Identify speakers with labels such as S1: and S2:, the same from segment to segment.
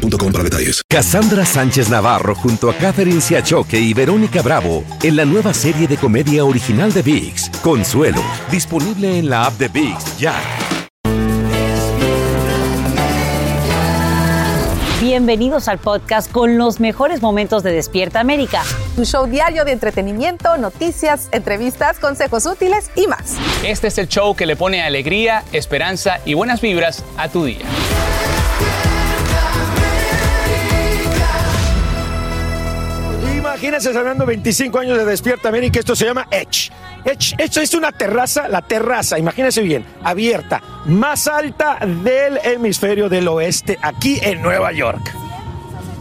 S1: boostmobile para detalles.
S2: Cassandra Sánchez Navarro junto a Catherine Siachoque y Verónica Bravo en la nueva serie de comedia original de VIX, Consuelo, disponible en la app de VIX ya.
S3: Bienvenidos al podcast con los mejores momentos de Despierta América.
S4: Tu show diario de entretenimiento, noticias, entrevistas, consejos útiles y más.
S5: Este es el show que le pone alegría, esperanza y buenas vibras a tu día.
S6: Imagínense celebrando 25 años de Despierta América, esto se llama Edge. Edge, esto es una terraza, la terraza, imagínense bien, abierta, más alta del hemisferio del oeste, aquí en Nueva York.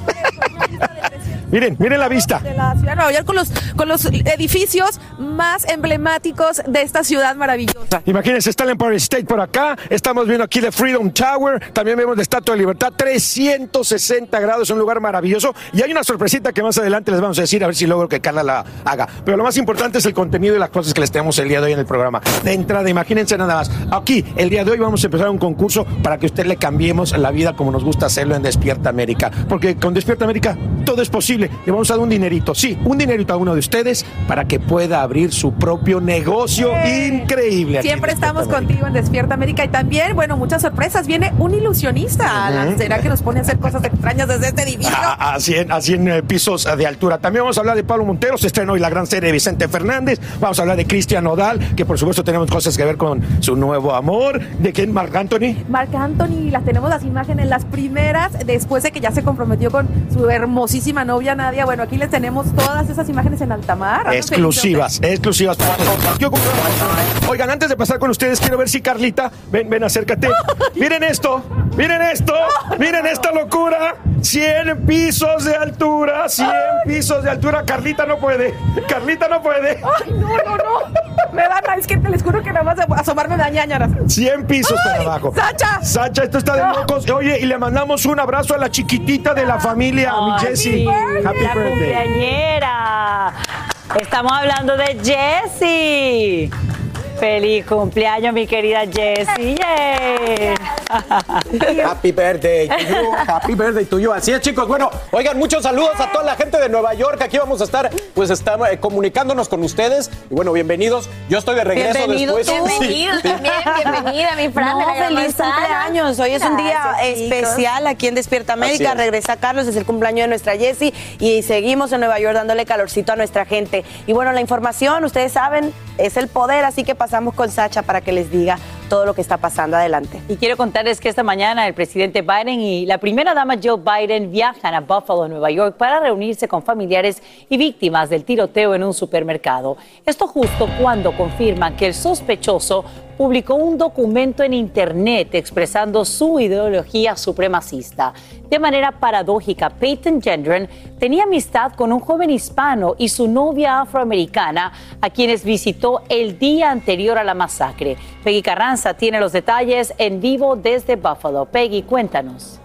S6: Miren, miren la vista.
S4: De la ciudad de Nueva York con los, con los edificios más emblemáticos de esta ciudad maravillosa.
S6: Imagínense, está el Empire State por acá, estamos viendo aquí el Freedom Tower, también vemos la Estatua de Libertad, 360 grados, un lugar maravilloso. Y hay una sorpresita que más adelante les vamos a decir, a ver si logro que Carla la haga. Pero lo más importante es el contenido y las cosas que les tenemos el día de hoy en el programa. De entrada, imagínense nada más. Aquí, el día de hoy vamos a empezar un concurso para que usted le cambiemos la vida como nos gusta hacerlo en Despierta América. Porque con Despierta América todo es posible. Le vamos a dar un dinerito, sí, un dinerito a uno de ustedes para que pueda abrir su propio negocio increíble.
S4: Siempre estamos contigo en Despierta América y también, bueno, muchas sorpresas. Viene un ilusionista. ¿Será que nos pone a hacer cosas extrañas desde este edificio?
S6: A, a 100, a 100 eh, pisos de altura. También vamos a hablar de Pablo Montero, se estrena hoy la gran serie de Vicente Fernández. Vamos a hablar de Cristian Nodal, que por supuesto tenemos cosas que ver con su nuevo amor. ¿De quién? Marc Anthony.
S4: Marc Anthony, las tenemos las imágenes, las primeras, después de que ya se comprometió con su novia Nadia. Bueno, aquí les tenemos todas esas imágenes en alta mar.
S6: Exclusivas, exclusivas para todos. Oigan, antes de pasar con ustedes, quiero ver si Carlita, ven, ven, acércate. Miren esto, miren esto, miren esta locura. 100 pisos de altura, 100 pisos de altura. Carlita no puede, Carlita no puede.
S4: Ay, no, no, no. Me da, es que te les juro que nada más asomarme da ñañaras.
S6: 100 pisos para abajo.
S4: ¡Sacha!
S6: Sacha, esto está de locos. Oye, y le mandamos un abrazo a la chiquitita de la familia, a mi Jessie.
S3: Happy la cumpleañera. Estamos hablando de Jessie. Feliz cumpleaños, mi querida Jessie.
S7: Happy birthday to you, happy birthday to you. Así es, chicos. Bueno, oigan, muchos saludos a toda la gente de Nueva York. Aquí vamos a estar, pues, estamos eh, comunicándonos con ustedes. Y bueno, bienvenidos. Yo estoy de regreso
S8: Bienvenido
S7: después.
S8: tú. Bienvenido también, bienvenida, mi Fran.
S9: No, feliz cumpleaños. Hoy es un día
S8: Gracias,
S9: especial aquí en Despierta América.
S7: es.
S9: Regresa Carlos, es el cumpleaños de nuestra Jessie y seguimos en Nueva York dándole calorcito a nuestra gente. Y bueno, la información, ustedes saben, es el poder, así que pasamos con Sacha para que les diga todo lo que está pasando. Adelante.
S3: Y quiero contarles que esta mañana el presidente Biden y la primera dama Joe Biden viajan a Buffalo, Nueva York, para reunirse con familiares y víctimas del tiroteo en un supermercado. Esto justo cuando confirman que el sospechoso publicó un documento en Internet expresando su ideología supremacista. De manera paradójica, Peyton Gendron tenía amistad con un joven hispano y su novia afroamericana, a quienes visitó el día anterior a la masacre. Peggy Carranza tiene los detalles en vivo desde Buffalo. Peggy, cuéntanos.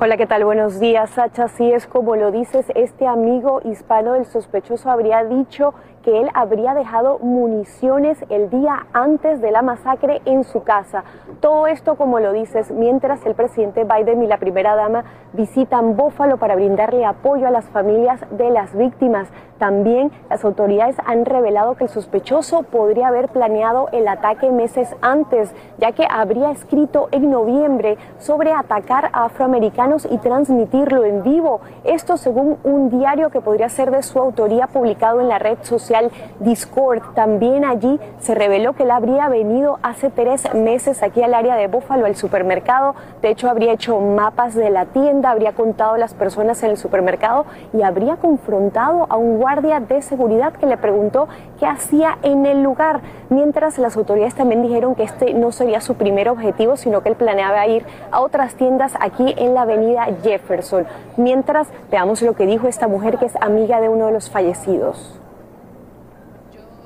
S10: Hola, ¿qué tal? Buenos días, Sacha. Así es como lo dices, este amigo hispano del sospechoso habría dicho que él habría dejado municiones el día antes de la masacre en su casa. Todo esto, como lo dices, mientras el presidente Biden y la primera dama visitan Búfalo para brindarle apoyo a las familias de las víctimas. También las autoridades han revelado que el sospechoso podría haber planeado el ataque meses antes, ya que habría escrito en noviembre sobre atacar a afroamericanos y transmitirlo en vivo. Esto según un diario que podría ser de su autoría publicado en la red social Discord. También allí se reveló que él habría venido hace tres meses aquí al área de Búfalo, al supermercado. De hecho, habría hecho mapas de la tienda, habría contado las personas en el supermercado y habría confrontado a un guardia guardia de seguridad que le preguntó qué hacía en el lugar, mientras las autoridades también dijeron que este no sería su primer objetivo, sino que él planeaba ir a otras tiendas aquí en la avenida Jefferson. Mientras veamos lo que dijo esta mujer que es amiga de uno de los fallecidos.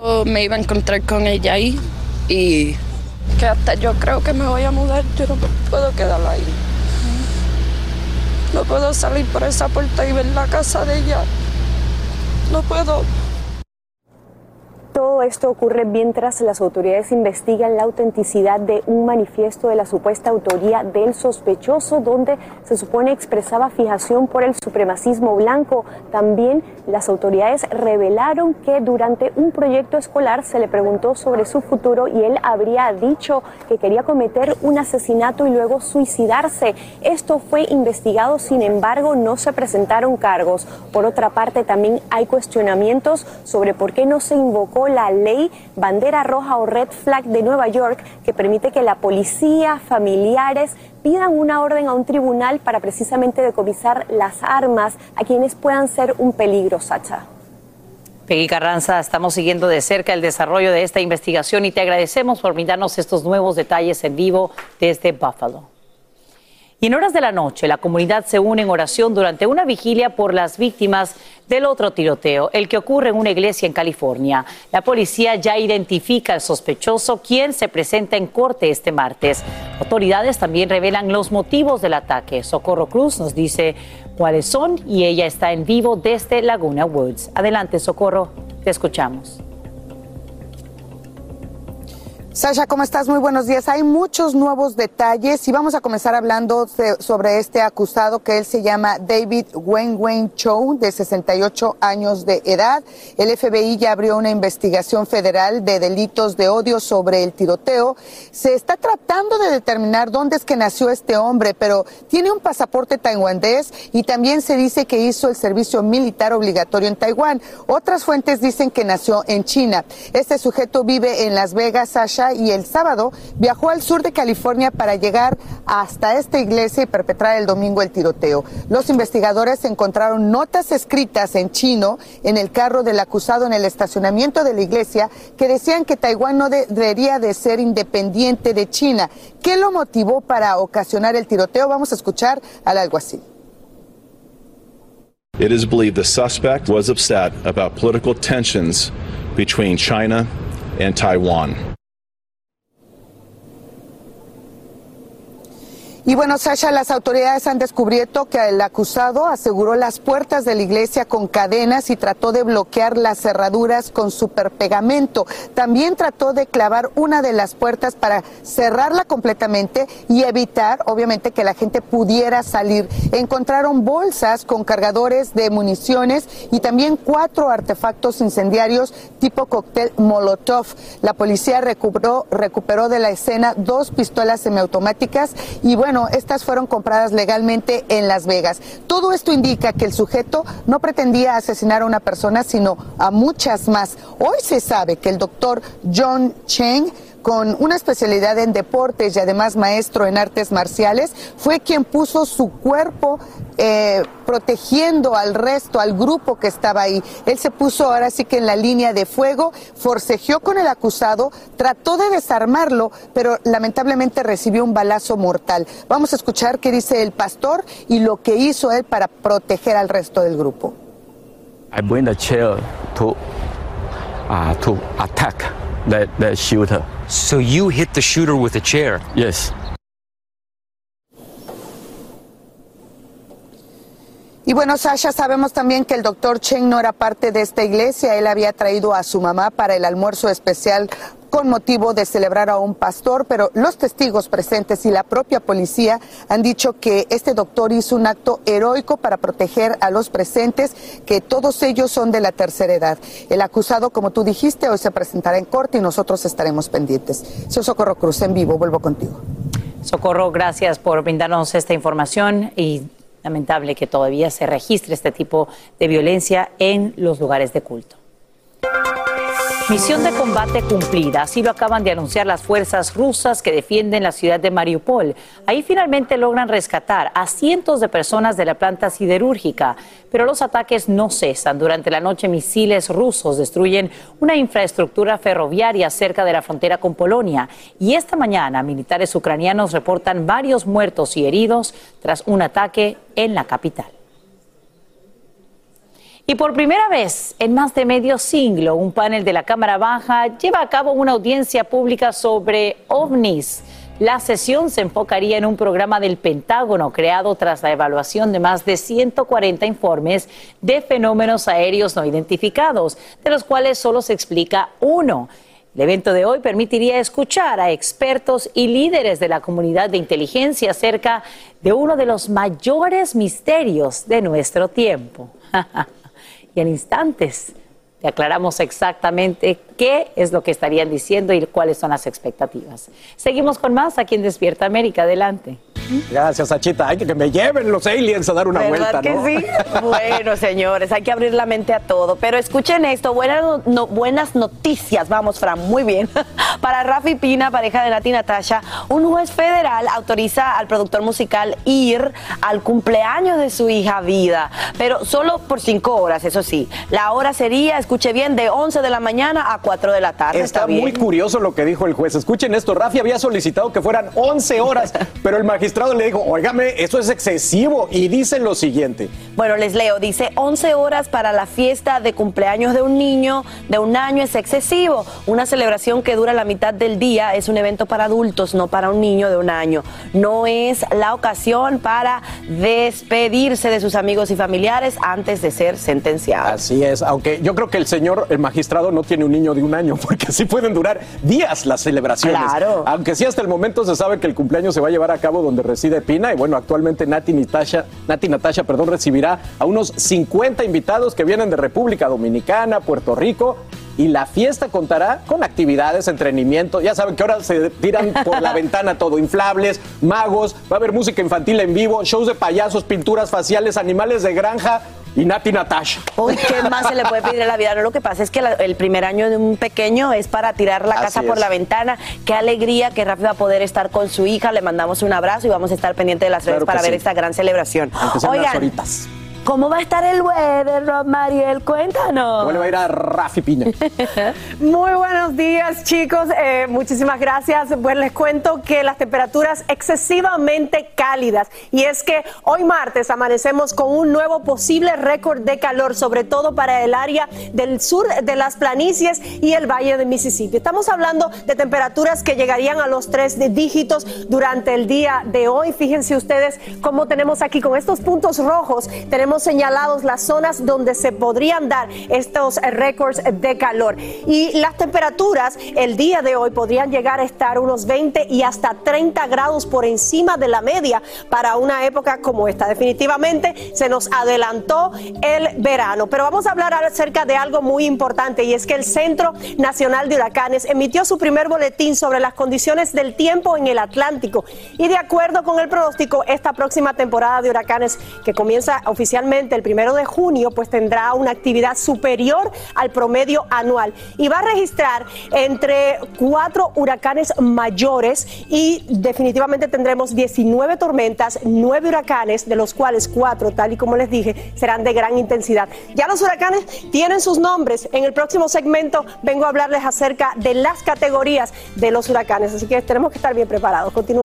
S11: Yo me iba a encontrar con ella ahí y que hasta yo creo que me voy a mudar, yo no puedo quedar ahí. No puedo salir por esa puerta y ver la casa de ella. No puedo.
S10: Todo esto ocurre mientras las autoridades investigan la autenticidad de un manifiesto de la supuesta autoría del sospechoso donde se supone expresaba fijación por el supremacismo blanco. También las autoridades revelaron que durante un proyecto escolar se le preguntó sobre su futuro y él habría dicho que quería cometer un asesinato y luego suicidarse. Esto fue investigado, sin embargo no se presentaron cargos. Por otra parte, también hay cuestionamientos sobre por qué no se invocó la ley bandera roja o red flag de Nueva York que permite que la policía, familiares pidan una orden a un tribunal para precisamente decomisar las armas a quienes puedan ser un peligro, Sacha.
S3: Peggy Carranza, estamos siguiendo de cerca el desarrollo de esta investigación y te agradecemos por brindarnos estos nuevos detalles en vivo desde Buffalo. Y en horas de la noche, la comunidad se une en oración durante una vigilia por las víctimas del otro tiroteo, el que ocurre en una iglesia en California. La policía ya identifica al sospechoso, quien se presenta en corte este martes. Autoridades también revelan los motivos del ataque. Socorro Cruz nos dice cuáles son y ella está en vivo desde Laguna Woods. Adelante, Socorro, te escuchamos.
S12: Sasha, ¿cómo estás? Muy buenos días. Hay muchos nuevos detalles y vamos a comenzar hablando sobre este acusado que él se llama David Wen Chow, de 68 años de edad. El FBI ya abrió una investigación federal de delitos de odio sobre el tiroteo. Se está tratando de determinar dónde es que nació este hombre, pero tiene un pasaporte taiwanés y también se dice que hizo el servicio militar obligatorio en Taiwán. Otras fuentes dicen que nació en China. Este sujeto vive en Las Vegas, Sasha y el sábado viajó al sur de California para llegar hasta esta iglesia y perpetrar el domingo el tiroteo. Los investigadores encontraron notas escritas en chino en el carro del acusado en el estacionamiento de la iglesia que decían que Taiwán no debería de ser independiente de China. ¿Qué lo motivó para ocasionar el tiroteo? Vamos a escuchar al alguacil.
S13: It is believed the suspect was upset about political tensions between China and Taiwan.
S12: Y bueno, Sasha, las autoridades han descubierto que el acusado aseguró las puertas de la iglesia con cadenas y trató de bloquear las cerraduras con superpegamento. También trató de clavar una de las puertas para cerrarla completamente y evitar, obviamente, que la gente pudiera salir. Encontraron bolsas con cargadores de municiones y también cuatro artefactos incendiarios tipo cóctel Molotov. La policía recuperó, recuperó de la escena dos pistolas semiautomáticas y bueno, bueno, estas fueron compradas legalmente en Las Vegas. Todo esto indica que el sujeto no pretendía asesinar a una persona, sino a muchas más. Hoy se sabe que el doctor John Cheng con una especialidad en deportes y además maestro en artes marciales, fue quien puso su cuerpo eh, protegiendo al resto, al grupo que estaba ahí. Él se puso ahora sí que en la línea de fuego, forcejeó con el acusado, trató de desarmarlo, pero lamentablemente recibió un balazo mortal. Vamos a escuchar qué dice el pastor y lo que hizo él para proteger al resto del grupo.
S14: I bring the chair to, uh, to attack the shooter.
S15: So you hit the shooter with a chair?
S14: Yes.
S12: Y bueno, Sasha, sabemos también que el doctor Cheng no era parte de esta iglesia. Él había traído a su mamá para el almuerzo especial con motivo de celebrar a un pastor, pero los testigos presentes y la propia policía han dicho que este doctor hizo un acto heroico para proteger a los presentes, que todos ellos son de la tercera edad. El acusado, como tú dijiste, hoy se presentará en corte y nosotros estaremos pendientes. Soy Socorro Cruz en vivo, vuelvo contigo.
S3: Socorro, gracias por brindarnos esta información y lamentable que todavía se registre este tipo de violencia en los lugares de culto. Misión de combate cumplida, así lo acaban de anunciar las fuerzas rusas que defienden la ciudad de Mariupol. Ahí finalmente logran rescatar a cientos de personas de la planta siderúrgica, pero los ataques no cesan. Durante la noche misiles rusos destruyen una infraestructura ferroviaria cerca de la frontera con Polonia y esta mañana militares ucranianos reportan varios muertos y heridos tras un ataque en la capital. Y por primera vez en más de medio siglo, un panel de la Cámara Baja lleva a cabo una audiencia pública sobre ovnis. La sesión se enfocaría en un programa del Pentágono creado tras la evaluación de más de 140 informes de fenómenos aéreos no identificados, de los cuales solo se explica uno. El evento de hoy permitiría escuchar a expertos y líderes de la comunidad de inteligencia acerca de uno de los mayores misterios de nuestro tiempo. y en instantes te aclaramos exactamente qué es lo que estarían diciendo y cuáles son las expectativas. Seguimos con más aquí en Despierta América. Adelante.
S7: Gracias, Achita. Hay que me lleven los aliens a dar una
S9: ¿Verdad
S7: vuelta, ¿no?
S9: sí? Bueno, señores, hay que abrir la mente a todo. Pero escuchen esto, buenas, no- no- buenas noticias. Vamos, Fran, muy bien. Para Rafi Pina, pareja de Nati Natasha, un juez federal autoriza al productor musical ir al cumpleaños de su hija Vida, pero solo por cinco horas, eso sí. La hora sería, escuche bien, de 11 de la mañana a 4 de la tarde.
S7: Está
S9: bien?
S7: muy curioso lo que dijo el juez. Escuchen esto, Rafi había solicitado que fueran 11 horas, pero el magistrado le dijo, óigame, eso es excesivo. Y dice lo siguiente.
S9: Bueno, les leo, dice 11 horas para la fiesta de cumpleaños de un niño de un año es excesivo. Una celebración que dura la mitad del día es un evento para adultos, no para un niño de un año. No es la ocasión para despedirse de sus amigos y familiares antes de ser sentenciado.
S7: Así es, aunque yo creo que el señor, el magistrado, no tiene un niño de un año, porque así pueden durar días las celebraciones.
S9: Claro.
S7: Aunque sí, hasta el momento se sabe que el cumpleaños se va a llevar a cabo donde reside Pina. Y bueno, actualmente Nati Natasha, Nati Natasha perdón, recibirá a unos 50 invitados que vienen de República Dominicana, Puerto Rico. Y la fiesta contará con actividades, entretenimiento. Ya saben que ahora se tiran por la ventana todo: inflables, magos, va a haber música infantil en vivo, shows de payasos, pinturas faciales, animales de granja y Nati Natasha.
S9: Uy, ¿qué más se le puede pedir a la vida? No, lo que pasa es que la- el primer año de un pequeño es para tirar la
S7: Así
S9: casa por
S7: es.
S9: la ventana. Qué alegría que Rafi va a poder estar con su hija. Le mandamos un abrazo y vamos a estar pendientes de las redes
S7: Claro
S9: para ver
S7: sí.
S9: esta gran celebración. Oigan,
S7: horitas.
S9: ¿Cómo va a estar el weather, Rob Mariel? Cuéntanos.
S7: Bueno, va a ir a Rafi Piña.
S16: Muy buenos días, chicos. Eh, muchísimas gracias. Pues les cuento que las temperaturas excesivamente cálidas. Y es que hoy martes amanecemos con un nuevo posible récord de calor, sobre todo para el área del sur de las planicies y el valle de Mississippi. Estamos hablando de temperaturas que llegarían a los tres dígitos durante el día de hoy. Fíjense ustedes cómo tenemos aquí con estos puntos rojos, tenemos señalados las zonas donde se podrían dar estos récords de calor. Y las temperaturas el día de hoy podrían llegar a estar unos 20 y hasta 30 grados por encima de la media para una época como esta. Definitivamente se nos adelantó el verano. Pero vamos a hablar acerca de algo muy importante y es que el Centro Nacional de Huracanes emitió su primer boletín sobre las condiciones del tiempo en el Atlántico. Y de acuerdo con el pronóstico, esta próxima temporada de huracanes que comienza oficialmente el primero de junio, pues tendrá una actividad superior al promedio anual y va a registrar entre cuatro huracanes mayores y definitivamente tendremos 19 tormentas, nueve huracanes, de los cuales cuatro, tal y como les dije, serán de gran intensidad. Ya los huracanes tienen sus nombres. En el próximo segmento vengo a hablarles acerca de las categorías de los huracanes, así que tenemos que estar bien preparados.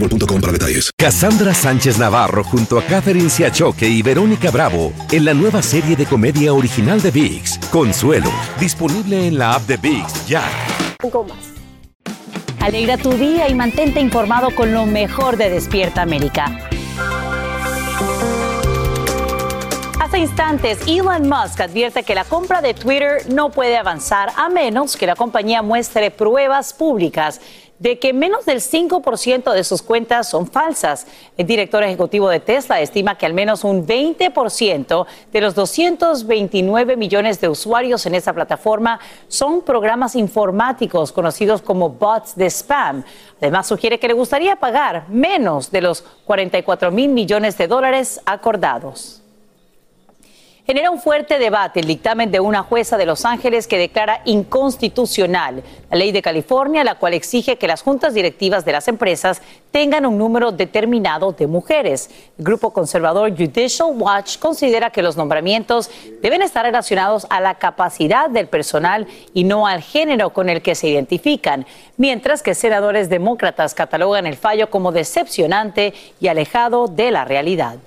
S1: boostmobile.com para detalles.
S2: Cassandra Sánchez Navarro junto a Catherine Siachoque y Verónica Bravo en la nueva serie de comedia original de VIX, Consuelo, disponible en la app de VIX ya.
S3: Alegra tu día y mantente informado con lo mejor de Despierta América. Hace instantes, Elon Musk advierte que la compra de Twitter no puede avanzar a menos que la compañía muestre pruebas públicas de que menos del 5% de sus cuentas son falsas. El director ejecutivo de Tesla estima que al menos un 20% de los 229 millones de usuarios en esa plataforma son programas informáticos conocidos como bots de spam. Además, sugiere que le gustaría pagar menos de los 44 mil millones de dólares acordados genera un fuerte debate el dictamen de una jueza de Los Ángeles que declara inconstitucional la ley de California, la cual exige que las juntas directivas de las empresas tengan un número determinado de mujeres. El grupo conservador Judicial Watch considera que los nombramientos deben estar relacionados a la capacidad del personal y no al género con el que se identifican, mientras que senadores demócratas catalogan el fallo como decepcionante y alejado de la realidad.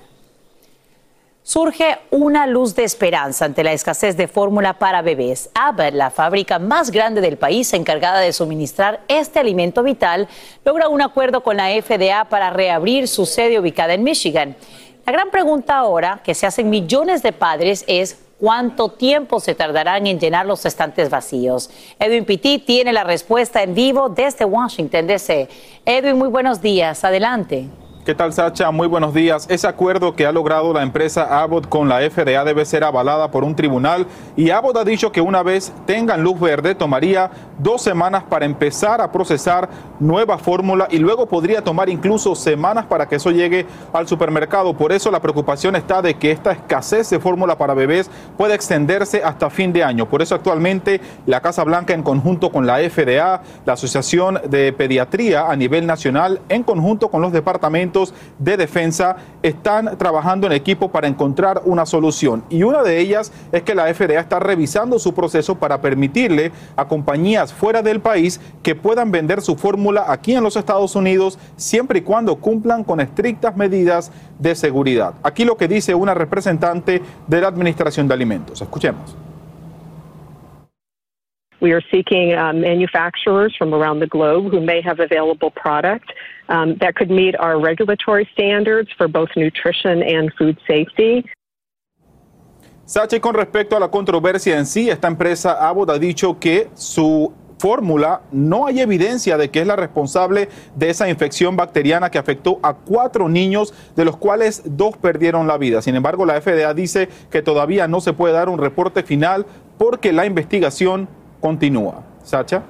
S3: Surge una luz de esperanza ante la escasez de fórmula para bebés. Abbott, la fábrica más grande del país encargada de suministrar este alimento vital, logra un acuerdo con la FDA para reabrir su sede ubicada en Michigan. La gran pregunta ahora que se hacen millones de padres es cuánto tiempo se tardarán en llenar los estantes vacíos. Edwin Pitti tiene la respuesta en vivo desde Washington, D.C. Edwin, muy buenos días. Adelante.
S17: ¿Qué tal, Sacha? Muy buenos días. Ese acuerdo que ha logrado la empresa Abbott con la FDA debe ser avalada por un tribunal y Abbott ha dicho que una vez tengan luz verde tomaría dos semanas para empezar a procesar nueva fórmula y luego podría tomar incluso semanas para que eso llegue al supermercado. Por eso la preocupación está de que esta escasez de fórmula para bebés puede extenderse hasta fin de año. Por eso actualmente la Casa Blanca en conjunto con la FDA, la Asociación de Pediatría a nivel nacional, en conjunto con los departamentos de defensa están trabajando en equipo para encontrar una solución. Y una de ellas es que la FDA está revisando su proceso para permitirle a compañías fuera del país que puedan vender su fórmula aquí en los Estados Unidos siempre y cuando cumplan con estrictas medidas de seguridad. Aquí lo que dice una representante de la Administración de Alimentos. Escuchemos.
S18: We are seeking uh, manufacturers from around the globe who may have available product um, that could meet our regulatory standards for both nutrition and food safety.
S17: Sachi, con respecto a la controversia en sí, esta empresa Abbott ha dicho que su fórmula no hay evidencia de que es la responsable de esa infección bacteriana que afectó a cuatro niños, de los cuales dos perdieron la vida. Sin embargo, la FDA dice que todavía no se puede dar un reporte final porque la investigación continúa. Sacha.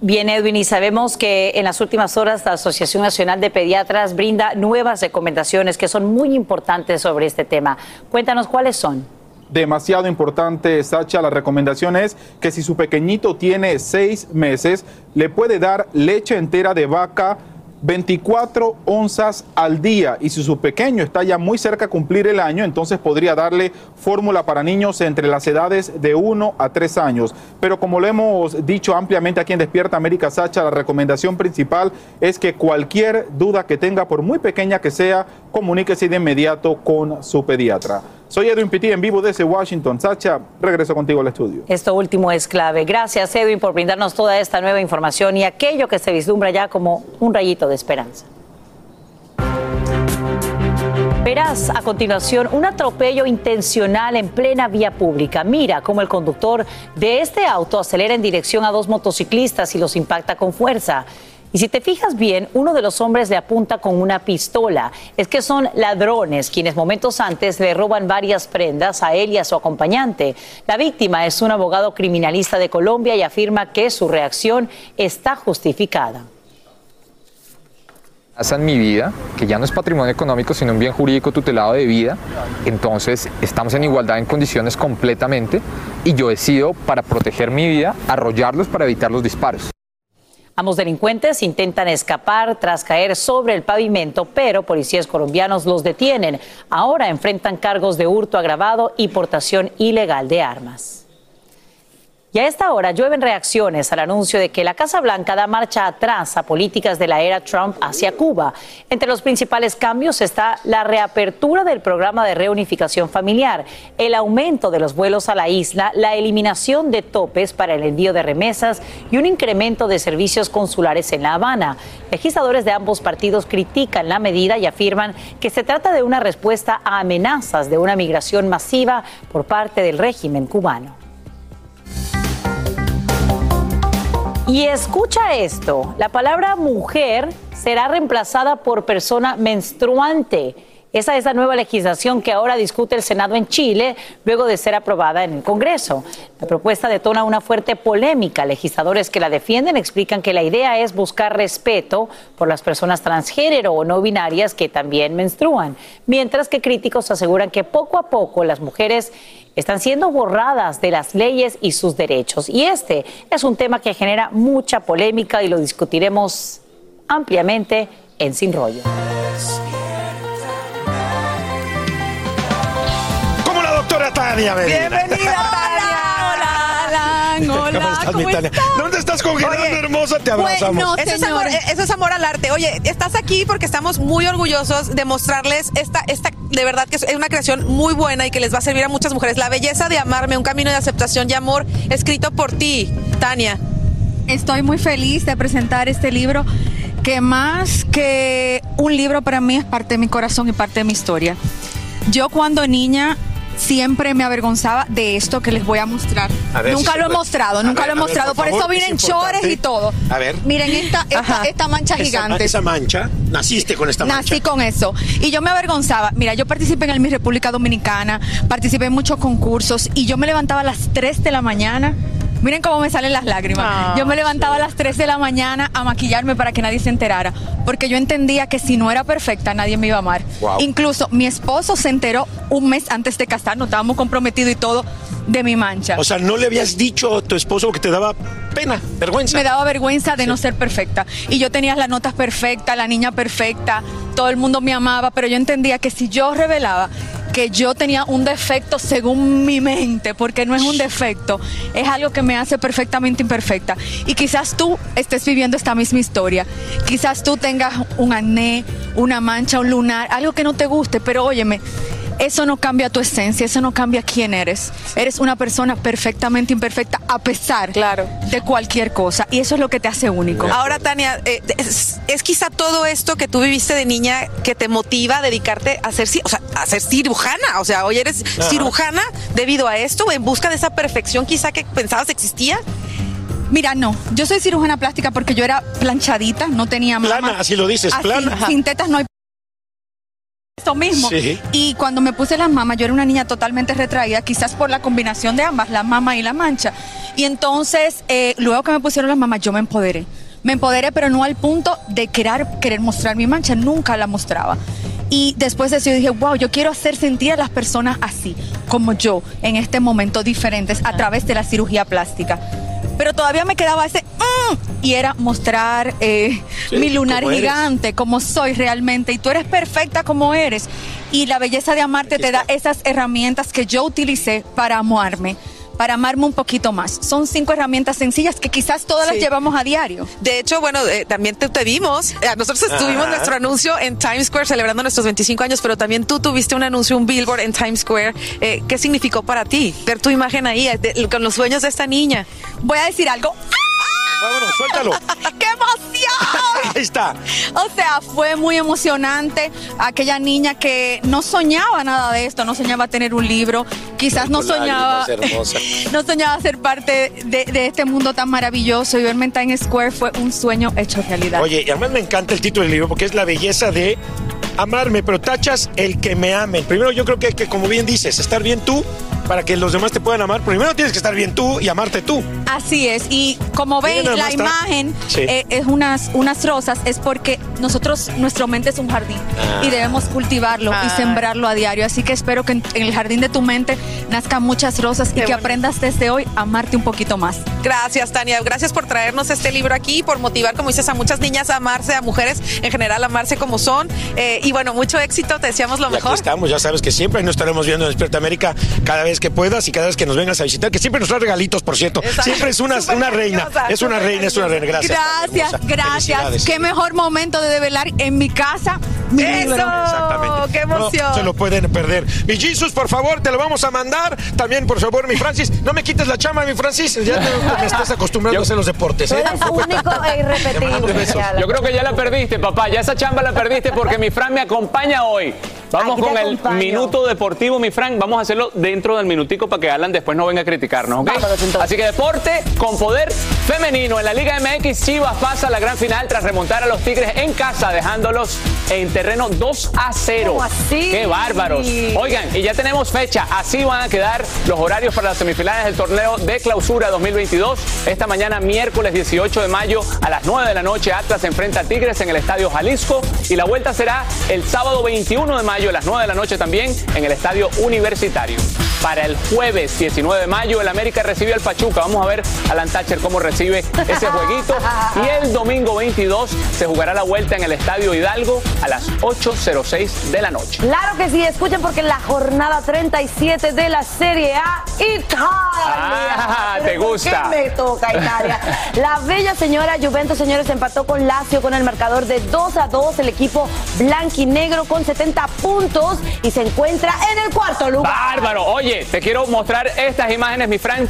S3: Bien, Edwin, y sabemos que en las últimas horas la Asociación Nacional de Pediatras brinda nuevas recomendaciones que son muy importantes sobre este tema. Cuéntanos cuáles son.
S17: Demasiado importante, Sacha. La recomendación es que si su pequeñito tiene seis meses, le puede dar leche entera de vaca 24 onzas al día y si su pequeño está ya muy cerca de cumplir el año, entonces podría darle fórmula para niños entre las edades de 1 a 3 años. Pero como lo hemos dicho ampliamente aquí en Despierta América Sacha, la recomendación principal es que cualquier duda que tenga, por muy pequeña que sea, comuníquese de inmediato con su pediatra. Soy Edwin Pitti en vivo desde Washington. Sacha, regreso contigo al estudio.
S3: Esto último es clave. Gracias, Edwin, por brindarnos toda esta nueva información y aquello que se vislumbra ya como un rayito de esperanza. Verás a continuación un atropello intencional en plena vía pública. Mira cómo el conductor de este auto acelera en dirección a dos motociclistas y los impacta con fuerza. Y si te fijas bien, uno de los hombres le apunta con una pistola. Es que son ladrones quienes momentos antes le roban varias prendas a él y a su acompañante. La víctima es un abogado criminalista de Colombia y afirma que su reacción está justificada
S19: en mi vida, que ya no es patrimonio económico, sino un bien jurídico tutelado de vida, entonces estamos en igualdad en condiciones completamente y yo decido, para proteger mi vida, arrollarlos para evitar los disparos.
S3: Ambos delincuentes intentan escapar tras caer sobre el pavimento, pero policías colombianos los detienen. Ahora enfrentan cargos de hurto agravado y portación ilegal de armas. Y a esta hora llueven reacciones al anuncio de que la Casa Blanca da marcha atrás a políticas de la era Trump hacia Cuba. Entre los principales cambios está la reapertura del programa de reunificación familiar, el aumento de los vuelos a la isla, la eliminación de topes para el envío de remesas y un incremento de servicios consulares en La Habana. Legisladores de ambos partidos critican la medida y afirman que se trata de una respuesta a amenazas de una migración masiva por parte del régimen cubano. Y escucha esto, la palabra mujer será reemplazada por persona menstruante. Esa es la nueva legislación que ahora discute el Senado en Chile luego de ser aprobada en el Congreso. La propuesta detona una fuerte polémica. Legisladores que la defienden explican que la idea es buscar respeto por las personas transgénero o no binarias que también menstruan, mientras que críticos aseguran que poco a poco las mujeres están siendo borradas de las leyes y sus derechos. Y este es un tema que genera mucha polémica y lo discutiremos ampliamente en Sin Rollo.
S6: Tania Medina.
S4: Bienvenida, Tania. Hola, Alan. Hola.
S6: ¿Cómo estás, mi
S4: ¿cómo
S6: Tania?
S4: estás?
S6: ¿Dónde estás congelando,
S4: Oye,
S6: hermosa? Te abrazamos.
S4: Bueno, eso, es amor, eso es amor al arte. Oye, estás aquí porque estamos muy orgullosos de mostrarles esta, esta, de verdad que es una creación muy buena y que les va a servir a muchas mujeres. La belleza de amarme, un camino de aceptación y amor escrito por ti, Tania.
S20: Estoy muy feliz de presentar este libro que más que un libro para mí es parte de mi corazón y parte de mi historia. Yo cuando niña siempre me avergonzaba de esto que les voy a mostrar.
S6: A ver,
S20: nunca
S6: si
S20: lo he
S6: puede.
S20: mostrado,
S6: A
S20: nunca
S6: ver,
S20: lo he
S6: ver,
S20: mostrado.
S6: por
S20: eso vine
S6: es
S20: chores y todo.
S6: A ver.
S20: Miren esta, esta, esta mancha
S6: Esa-
S20: gigante.
S6: Esa mancha, naciste con esta mancha.
S20: Nací con eso. Y yo me avergonzaba. Mira, yo participé en el Miss República Dominicana, participé en muchos concursos y yo me levantaba a las 3 de la mañana. Miren cómo me salen las lágrimas.
S4: Ah,
S20: yo me levantaba a las 3 de la mañana a maquillarme para que nadie se enterara, porque yo entendía que si no era perfecta nadie me iba a amar.
S6: Wow.
S20: Incluso mi esposo se enteró un mes antes de casarnos, estábamos comprometidos y todo de mi mancha.
S6: O sea, no le habías dicho a tu esposo que te daba pena, vergüenza.
S20: Me daba vergüenza de no ser perfecta. Y yo tenía las notas perfectas, la niña perfecta, todo el mundo me amaba, pero yo entendía que si yo revelaba que yo tenía un defecto según mi mente, porque no es un defecto, es algo que me hace perfectamente imperfecta. Y quizás tú estés viviendo esta misma historia. Quizás tú tengas un acné, una mancha, un lunar, algo que no te guste, pero óyeme, eso no cambia tu esencia, eso no cambia quién eres. Eres una persona perfectamente imperfecta a pesar de cualquier cosa. Y eso es lo que te hace único.
S4: Ahora, Tania, eh, es, es quizá todo esto que tú viviste de niña que te motiva a dedicarte a ser, ci- o sea, a ser cirujana. O sea, hoy eres
S6: Ajá.
S4: cirujana debido a esto, en busca de esa perfección quizá que pensabas existía.
S20: Mira, no, yo soy cirujana plástica porque yo era planchadita, no tenía mama.
S6: Plana, así lo dices,
S20: Así,
S6: plana.
S20: Sin tetas no hay esto mismo.
S6: Sí.
S20: Y cuando me puse las mamas, yo era una niña totalmente retraída, quizás por la combinación de ambas, la mama y la mancha. Y entonces, eh, luego que me pusieron las mamas, yo me empoderé. Me empoderé, pero no al punto de querer, querer mostrar mi mancha, nunca la mostraba. Y después de eso yo dije, wow, yo quiero hacer sentir a las personas así, como yo, en este momento diferentes, a través de la cirugía plástica. Pero todavía me quedaba ese, "Mm", y era mostrar eh,
S6: Sí,
S20: mi lunar
S6: como eres.
S20: gigante, como soy realmente, y tú eres perfecta como eres. Y la belleza de amarte te da esas herramientas que yo utilicé para amarme, para amarme un poquito más. Son cinco herramientas sencillas que quizás todas las llevamos a diario.
S4: De hecho, bueno, eh, también te, te vimos. Eh, nosotros estuvimos
S20: Ajá.
S4: nuestro anuncio en Times Square celebrando nuestros 25 años, pero también tú tuviste un anuncio, un billboard en Times Square. Eh, ¿Qué significó para ti ver tu imagen ahí eh, de- con los sueños de esta niña?
S20: Voy a decir algo.
S6: Vámonos, suéltalo.
S20: ¡Qué emoción!
S6: Ahí está.
S20: O sea, fue muy emocionante. Aquella niña que no soñaba nada de esto, no soñaba tener un libro, quizás no soñaba, no soñaba ser parte de, de este mundo tan maravilloso y verme en Times Square fue un sueño hecho realidad.
S6: Oye, y además me encanta el título del libro porque es la belleza de amarme, pero tachas el que me amen. Primero yo creo que que, como bien dices, estar bien tú para que los demás te puedan amar. Primero tienes que estar bien tú y amarte tú.
S20: Así es, y como
S6: nada
S20: la imagen
S6: Sí.
S20: eh, es unas, unas rosas, es porque nosotros, nuestra mente es un jardín y debemos cultivarlo y sembrarlo a diario. Así que espero que en, en el jardín de tu mente nazcan muchas rosas y que aprendas desde hoy a amarte un poquito más.
S4: Gracias, Tania. Gracias por traernos este libro aquí, por motivar, como dices, a muchas niñas a amarse, a mujeres en general a amarse como son. Eh, y bueno, mucho éxito, te deseamos lo
S6: Y aquí
S4: mejor.
S6: estamos, ya sabes que siempre nos estaremos viendo en Despierta América cada vez que puedas y cada vez que nos vengas a visitar, que siempre nos trae regalitos, por cierto. Siempre es una, una reina, es una reina, es una reina. Gracias.
S20: Gracias, gracias. Qué mejor momento de develar en mi casa. Mi.
S6: Exactamente.
S4: ¡Qué emoción!
S6: No se lo pueden perder. Mi Jesus, por favor, te lo vamos a mandar. También, por favor, mi Francis, no me quites la chama, mi Francis. Ya te, me estás acostumbrando a hacer los deportes. ¿eh?
S9: Eres único e irrepetible.
S5: Yo creo que ya la perdiste, papá. Ya esa chamba la perdiste porque mi Fran me acompaña hoy. Vamos con el
S9: acompaño.
S5: minuto deportivo, mi Fran. Vamos a hacerlo dentro del minutico para que Alan después no venga a criticarnos, ¿ok? Así que deporte con poder femenino. En la Liga MX, Chivas pasa a la gran final tras remontar a los Tigres en casa, dejándolos en terreno 2 a 0.
S9: ¿Cómo así?
S5: ¡Qué bárbaros! Oigan, y ya tenemos fecha. Así van a quedar los horarios para las semifinales del torneo de clausura 2022. Esta mañana, miércoles 18 de mayo, a las 9 de la noche, Atlas enfrenta a Tigres en el Estadio Jalisco. Y la vuelta será el sábado 21 de mayo, a las 9 de la noche también, en el Estadio Universitario. Para el jueves 19 de mayo, el América recibe al Pachuca. Vamos a ver a Alan Thatcher cómo recibe ese jueguito. Y el domingo 22 se jugará la vuelta en el Estadio Hidalgo a las 8.06 de la noche.
S9: Claro que sí, escuchen porque en la jornada 37 de la Serie A, Italia.
S5: Ah, te
S9: ¿por
S5: gusta.
S9: qué me toca Italia? La bella señora Juventus, señores, empató con Lazio con el marcador de 2 a 2. El equipo blanquinegro con 70 puntos y se encuentra en el cuarto lugar.
S5: Bárbaro. Oye, te quiero mostrar estas imágenes, mi Frank.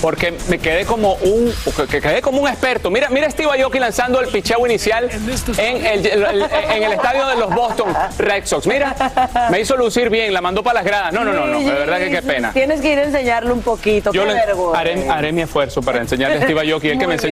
S5: Porque me quedé como un que- que quedé como un experto. Mira, mira a Steve Aoki lanzando el picheo inicial en el, en el estadio de los Boston Red Sox. Mira, me hizo lucir bien, la mandó para las gradas. No, no, no, no, de verdad que qué pena.
S9: Tienes que ir a enseñarle un poquito.
S5: Yo
S9: qué
S5: le haré, haré mi esfuerzo para enseñarle a Steve Aoki, el que me enseñó.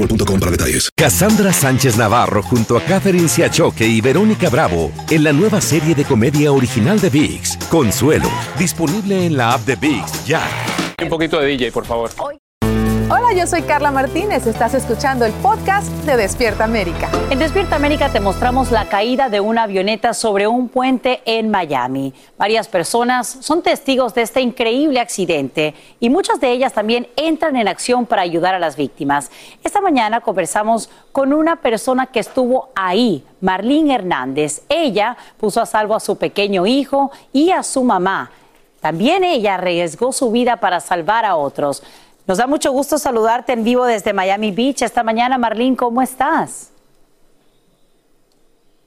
S1: boostmobile.com para detalles.
S2: Cassandra Sánchez Navarro junto a Catherine Siachoque y Verónica Bravo en la nueva serie de comedia original de VIX, Consuelo, disponible en la app de VIX ya.
S5: Un poquito de DJ, por favor.
S21: Hola, yo soy Carla Martínez. Estás escuchando el podcast de Despierta América.
S3: En Despierta América te mostramos la caída de una avioneta sobre un puente en Miami. Varias personas son testigos de este increíble accidente y muchas de ellas también entran en acción para ayudar a las víctimas. Esta mañana conversamos con una persona que estuvo ahí, Marlene Hernández. Ella puso a salvo a su pequeño hijo y a su mamá. También ella arriesgó su vida para salvar a otros. Nos da mucho gusto saludarte en vivo desde Miami Beach esta mañana. Marlene, ¿cómo estás?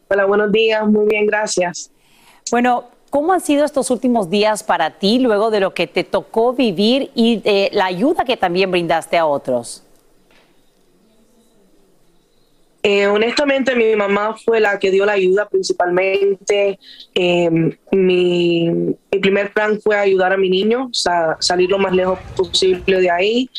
S22: Hola, buenos días. Muy bien, gracias.
S3: Bueno, ¿cómo han sido estos últimos días para ti luego de lo que te tocó vivir y de la ayuda que también brindaste a otros?
S22: Eh, honestamente, mi mamá fue la que dio la ayuda principalmente. Eh, mi, primer plan fue ayudar a mi niño, sa- salir lo más lejos posible de ahí.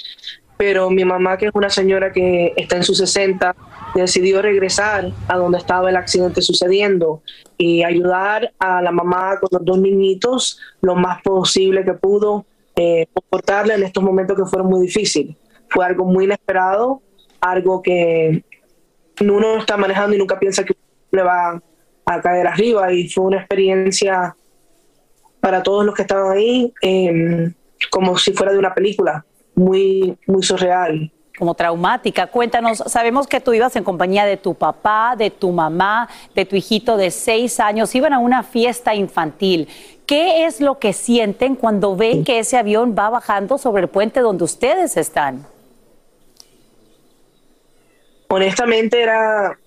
S22: Pero mi mamá, que es una señora que está en sus 60, decidió regresar a donde estaba el accidente sucediendo y ayudar a la mamá con los dos niñitos lo más posible que pudo, eh, soportarle en estos momentos que fueron muy difíciles. Fue algo muy inesperado, algo que uno no está manejando y nunca piensa que le va a caer arriba y fue una experiencia para todos los que estaban ahí eh, como si fuera de una película, muy, muy surreal.
S3: Como traumática. Cuéntanos, sabemos que tú ibas en compañía de tu papá, de tu mamá, de tu hijito de seis años, iban a una fiesta infantil. ¿Qué es lo que sienten cuando ven que ese avión va bajando sobre el puente donde ustedes están?
S22: Honestamente era,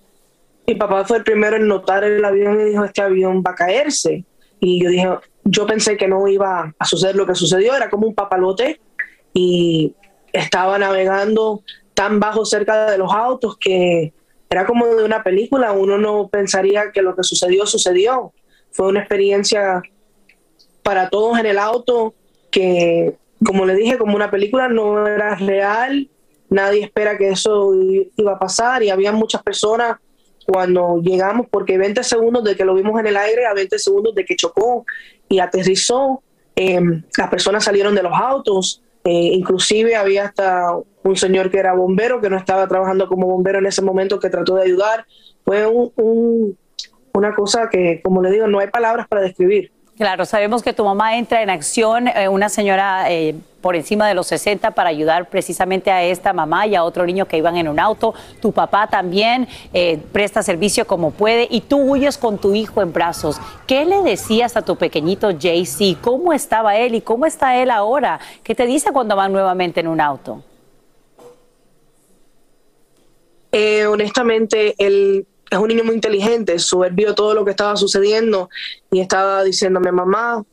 S22: mi papá fue el primero en notar el avión y dijo, este avión va a caerse. Y yo dije, yo pensé que no iba a suceder lo que sucedió, era como un papalote y estaba navegando tan bajo cerca de los autos que era como de una película, uno no pensaría que lo que sucedió sucedió. Fue una experiencia para todos en el auto que, como le dije, como una película no era real, nadie espera que eso iba a pasar y había muchas personas cuando llegamos, porque 20 segundos de que lo vimos en el aire a 20 segundos de que chocó y aterrizó, em, las personas salieron de los autos, eh, inclusive había hasta un señor que era bombero, que no estaba trabajando como bombero en ese momento, que trató de ayudar. Fue una cosa que, como le digo, no hay palabras para describir.
S3: Claro, sabemos que tu mamá entra en acción, eh, una señora eh, por encima de los 60 para ayudar precisamente a esta mamá y a otro niño que iban en un auto. Tu papá también eh, presta servicio como puede y tú huyes con tu hijo en brazos. ¿Qué le decías a tu pequeñito JC? ¿Cómo estaba él y cómo está él ahora? ¿Qué te dice cuando van nuevamente en un auto?
S22: honestamente, él es un niño muy inteligente, su todo lo que estaba sucediendo y estaba diciéndome, mamá,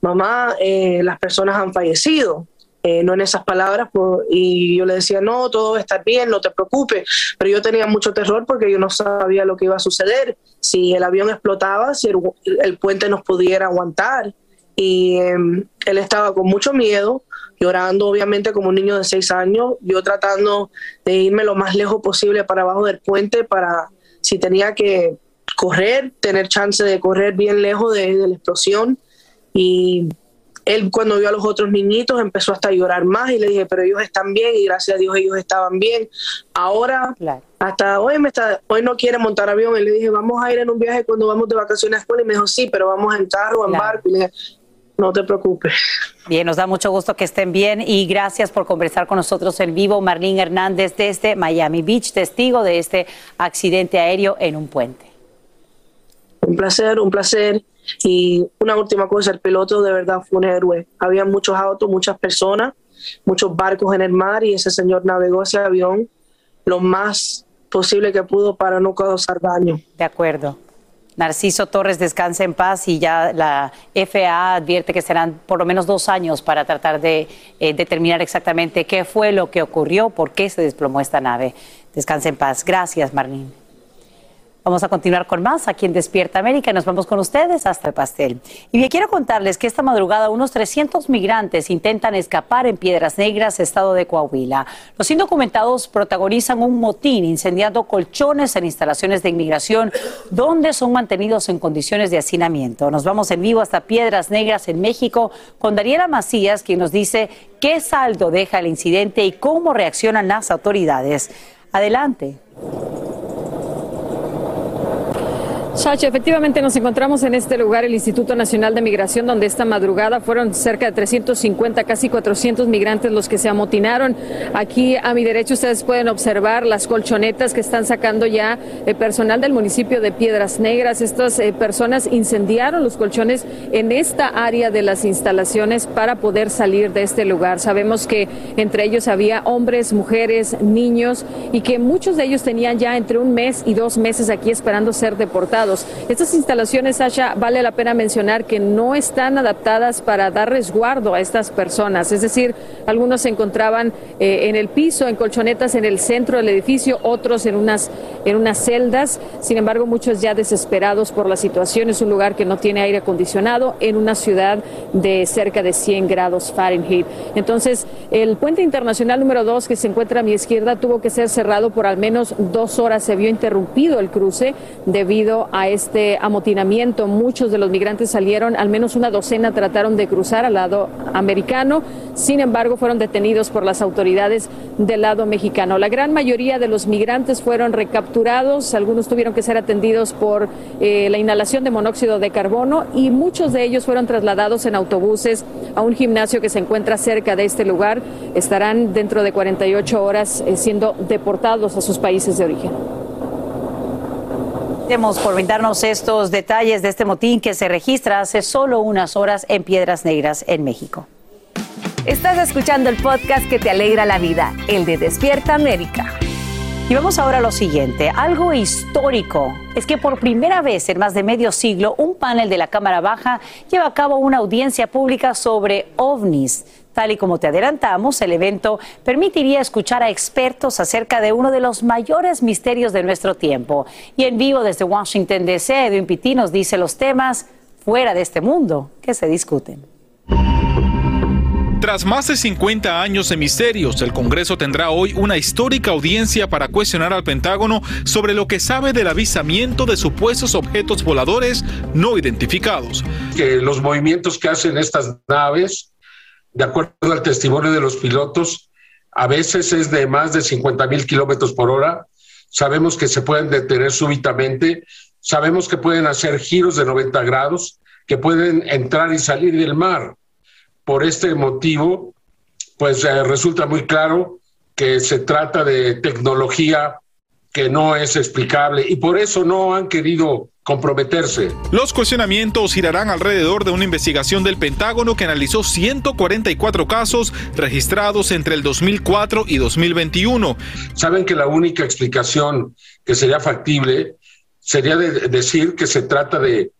S22: mamá, eh, las personas han fallecido. Eh, no en esas palabras, pues, y yo le decía, no, todo va a estar bien, no te preocupes, pero yo tenía mucho terror porque yo no sabía lo que iba a suceder, si el avión explotaba, si el, puente nos pudiera aguantar. Y em, él estaba con mucho miedo, llorando obviamente como un niño de seis años, yo tratando de irme lo más lejos posible para abajo del puente para si tenía que correr, tener chance de correr bien lejos de, la explosión. Y él cuando vio a los otros niñitos empezó hasta a llorar más y le dije, pero ellos están bien y gracias a Dios ellos estaban bien. Ahora, hasta hoy, me está, hoy no quiere montar avión y le dije, vamos a ir en un viaje cuando vamos de vacaciones a escuela y me dijo, sí, pero vamos en carro o en barco. Y le dije, no te preocupes.
S3: Bien, nos da mucho gusto que estén bien y gracias por conversar con nosotros en vivo. Marlene Hernández desde Miami Beach, testigo de este accidente aéreo en un puente.
S22: Un placer, un placer. Y una última cosa, el piloto de verdad fue un héroe. Había muchos autos, muchas personas, muchos barcos en el mar y ese señor navegó ese avión lo más posible que pudo para no causar daño.
S3: De acuerdo. Narciso Torres descansa en paz y ya la FAA advierte que serán por lo menos dos años para tratar de eh, determinar exactamente qué fue lo que ocurrió, por qué se desplomó esta nave. Descansa en paz. Gracias, Marlene. Vamos a continuar con más aquí en Despierta América. Nos vamos con ustedes hasta el pastel. Y bien, quiero contarles que esta madrugada unos 300 migrantes intentan escapar en Piedras Negras, estado de Coahuila. Los indocumentados protagonizan un motín incendiando colchones en instalaciones de inmigración donde son mantenidos en condiciones de hacinamiento. Nos vamos en vivo hasta Piedras Negras en México con Daniela Macías, quien nos dice qué saldo deja el incidente y cómo reaccionan las autoridades. Adelante.
S23: Sacha, efectivamente nos encontramos en este lugar, el Instituto Nacional de Migración, donde esta madrugada fueron cerca de 350, casi 400 migrantes los que se amotinaron. Aquí a mi derecho ustedes pueden observar las colchonetas que están sacando ya el personal del municipio de Piedras Negras. Estas eh, personas incendiaron los colchones en esta área de las instalaciones para poder salir de este lugar. Sabemos que entre ellos había hombres, mujeres, niños y que muchos de ellos tenían ya entre un mes y dos meses aquí esperando ser deportados. Estas instalaciones, Sasha, vale la pena mencionar que no están adaptadas para dar resguardo a estas personas. Es decir, algunos se encontraban eh, en el piso, en colchonetas en el centro del edificio, otros en unas, en unas celdas. Sin embargo, muchos ya desesperados por la situación. Es un lugar que no tiene aire acondicionado en una ciudad de cerca de 100 grados Fahrenheit. Entonces, el puente internacional número 2 que se encuentra a mi izquierda tuvo que ser cerrado por al menos dos horas. Se vio interrumpido el cruce debido a este amotinamiento. Muchos de los migrantes salieron, al menos una docena trataron de cruzar al lado americano, sin embargo fueron detenidos por las autoridades del lado mexicano. La gran mayoría de los migrantes fueron recapturados, algunos tuvieron que ser atendidos por eh, la inhalación de monóxido de carbono y muchos de ellos fueron trasladados en autobuses a un gimnasio que se encuentra cerca de este lugar. Estarán dentro de 48 horas eh, siendo deportados a sus países de origen
S3: por brindarnos estos detalles de este motín que se registra hace solo unas horas en Piedras Negras, en México.
S24: Estás escuchando el podcast que te alegra la vida, el de Despierta América.
S3: Y vamos ahora a lo siguiente, algo histórico. Es que por primera vez en más de medio siglo, un panel de la Cámara Baja lleva a cabo una audiencia pública sobre ovnis. Tal y como te adelantamos, el evento permitiría escuchar a expertos acerca de uno de los mayores misterios de nuestro tiempo. Y en vivo desde Washington, D.C., Edwin Pitti nos dice los temas fuera de este mundo que se discuten.
S17: Tras más de 50 años de misterios, el Congreso tendrá hoy una histórica audiencia para cuestionar al Pentágono sobre lo que sabe del avisamiento de supuestos objetos voladores no identificados.
S25: Que los movimientos que hacen estas naves, de acuerdo al testimonio de los pilotos, a veces es de más de 50 mil kilómetros por hora. Sabemos que se pueden detener súbitamente, sabemos que pueden hacer giros de 90 grados, que pueden entrar y salir del mar por este motivo, pues eh, resulta muy claro que se trata de tecnología que no es explicable y por eso no han querido comprometerse.
S17: Los cuestionamientos girarán alrededor de una investigación del Pentágono que analizó 144 casos registrados entre el 2004 y 2021.
S25: Saben que la única explicación que sería factible sería decir que se trata de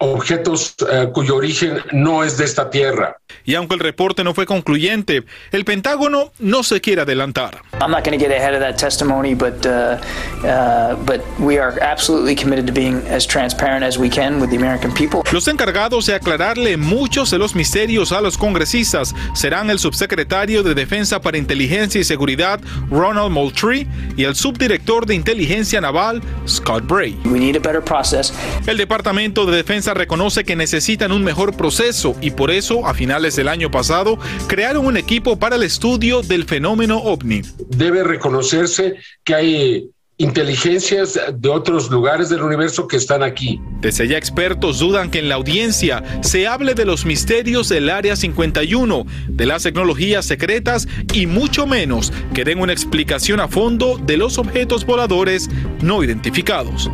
S25: objetos eh, cuyo origen no es de esta tierra.
S17: Y aunque el reporte no fue concluyente, el Pentágono no se quiere adelantar.
S26: I'm not going to get ahead of that testimony, but uh, uh, but we are absolutely committed to being as transparent as we can with the American people.
S17: Los encargados de aclararle muchos de los misterios a los congresistas serán el subsecretario de Defensa para Inteligencia y Seguridad Ronald Moultrie y el subdirector de Inteligencia Naval Scott Bray.
S26: We need a better process.
S17: El Departamento de Defensa reconoce que necesitan un mejor proceso y por eso, a finales del año pasado, crearon un equipo para el estudio del fenómeno ovni.
S25: Debe reconocerse que hay inteligencias de otros lugares del universo que están aquí.
S17: Desde ya expertos dudan que en la audiencia se hable de los misterios del Área 51, de las tecnologías secretas y mucho menos que den una explicación a fondo de los objetos voladores no identificados.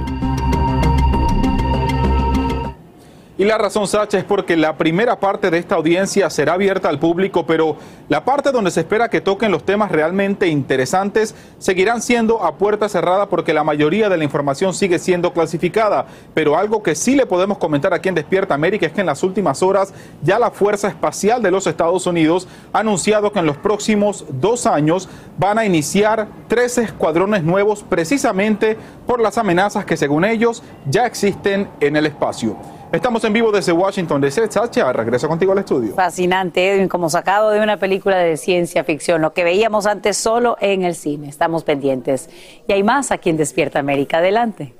S17: Y la razón, Sacha, es porque la primera parte de esta audiencia será abierta al público, pero la parte donde se espera que toquen los temas realmente interesantes seguirán siendo a puerta cerrada porque la mayoría de la información sigue siendo clasificada. Pero algo que sí le podemos comentar aquí en Despierta América es que en las últimas horas ya la Fuerza Espacial de los Estados Unidos ha anunciado que en los próximos dos años van a iniciar tres escuadrones nuevos precisamente por las amenazas que según ellos ya existen en el espacio. Estamos en vivo desde Washington DC. Sacha, regreso contigo al estudio.
S3: Fascinante, Edwin, como sacado de una película de ciencia ficción, lo que veíamos antes solo en el cine. Estamos pendientes. Y hay más aquí en Despierta América. Adelante.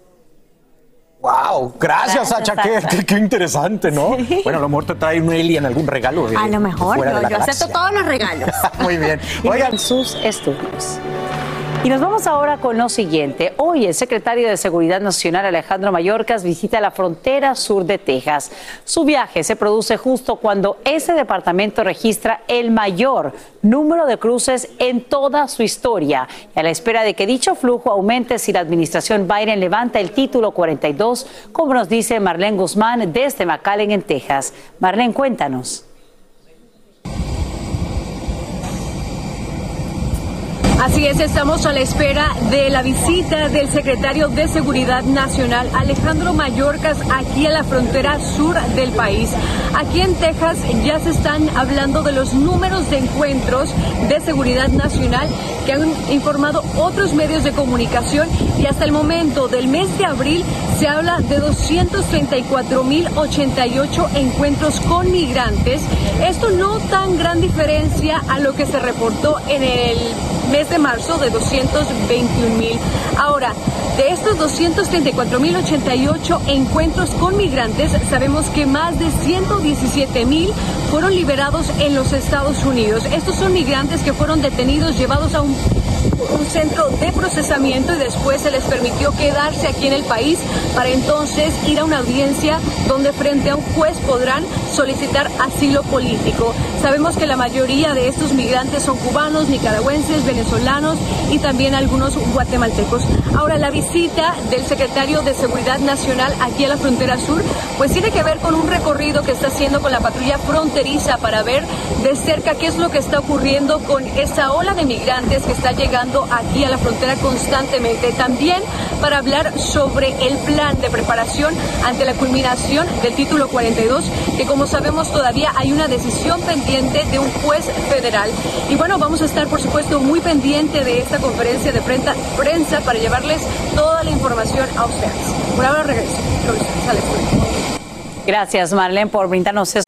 S6: Wow, gracias, Sacha, Qué, interesante, ¿no? Bueno, a lo mejor te trae un alien, algún regalo.
S27: a lo mejor, yo acepto todos los regalos.
S6: Muy bien.
S3: Oigan sus estudios. Y nos vamos ahora con lo siguiente. Hoy el secretario de Seguridad Nacional Alejandro Mayorkas visita la frontera sur de Texas. Su viaje se produce justo cuando ese departamento registra el mayor número de cruces en toda su historia. Y a la espera de que dicho flujo aumente si la administración Biden levanta el título 42, como nos dice Marlene Guzmán desde McAllen en Texas. Marlene, cuéntanos.
S28: Así es, estamos a la espera de la visita del secretario de Seguridad Nacional, Alejandro Mayorkas, aquí a la frontera sur del país. Aquí en Texas ya se están hablando de los números de encuentros de seguridad nacional que han informado otros medios de comunicación y hasta el momento del mes de abril se habla de 234.088 encuentros con migrantes. Esto no tan gran diferencia a lo que se reportó en el mes de marzo de 221 mil. Ahora, de estos 234.088 encuentros con migrantes, sabemos que más de 117 mil fueron liberados en los Estados Unidos. Estos son migrantes que fueron detenidos, llevados a un un centro de procesamiento y después se les permitió quedarse aquí en el país para entonces ir a una audiencia donde frente a un juez podrán solicitar asilo político. Sabemos que la mayoría de estos migrantes son cubanos, nicaragüenses, venezolanos y también algunos guatemaltecos. Ahora, la visita del secretario de Seguridad Nacional aquí a la frontera sur, pues tiene que ver con un recorrido que está haciendo con la patrulla fronteriza para ver de cerca qué es lo que está ocurriendo con esa ola de migrantes que está llegando aquí a la frontera constantemente. También para hablar sobre el plan de preparación ante la culminación del título 42, que como sabemos todavía hay una decisión pendiente de un juez federal. Y bueno, vamos a estar por supuesto muy pendiente de esta conferencia de prensa, para llevarles toda la información a ustedes. Por ahora regreso.
S3: Gracias, Marlene, por brindarnos.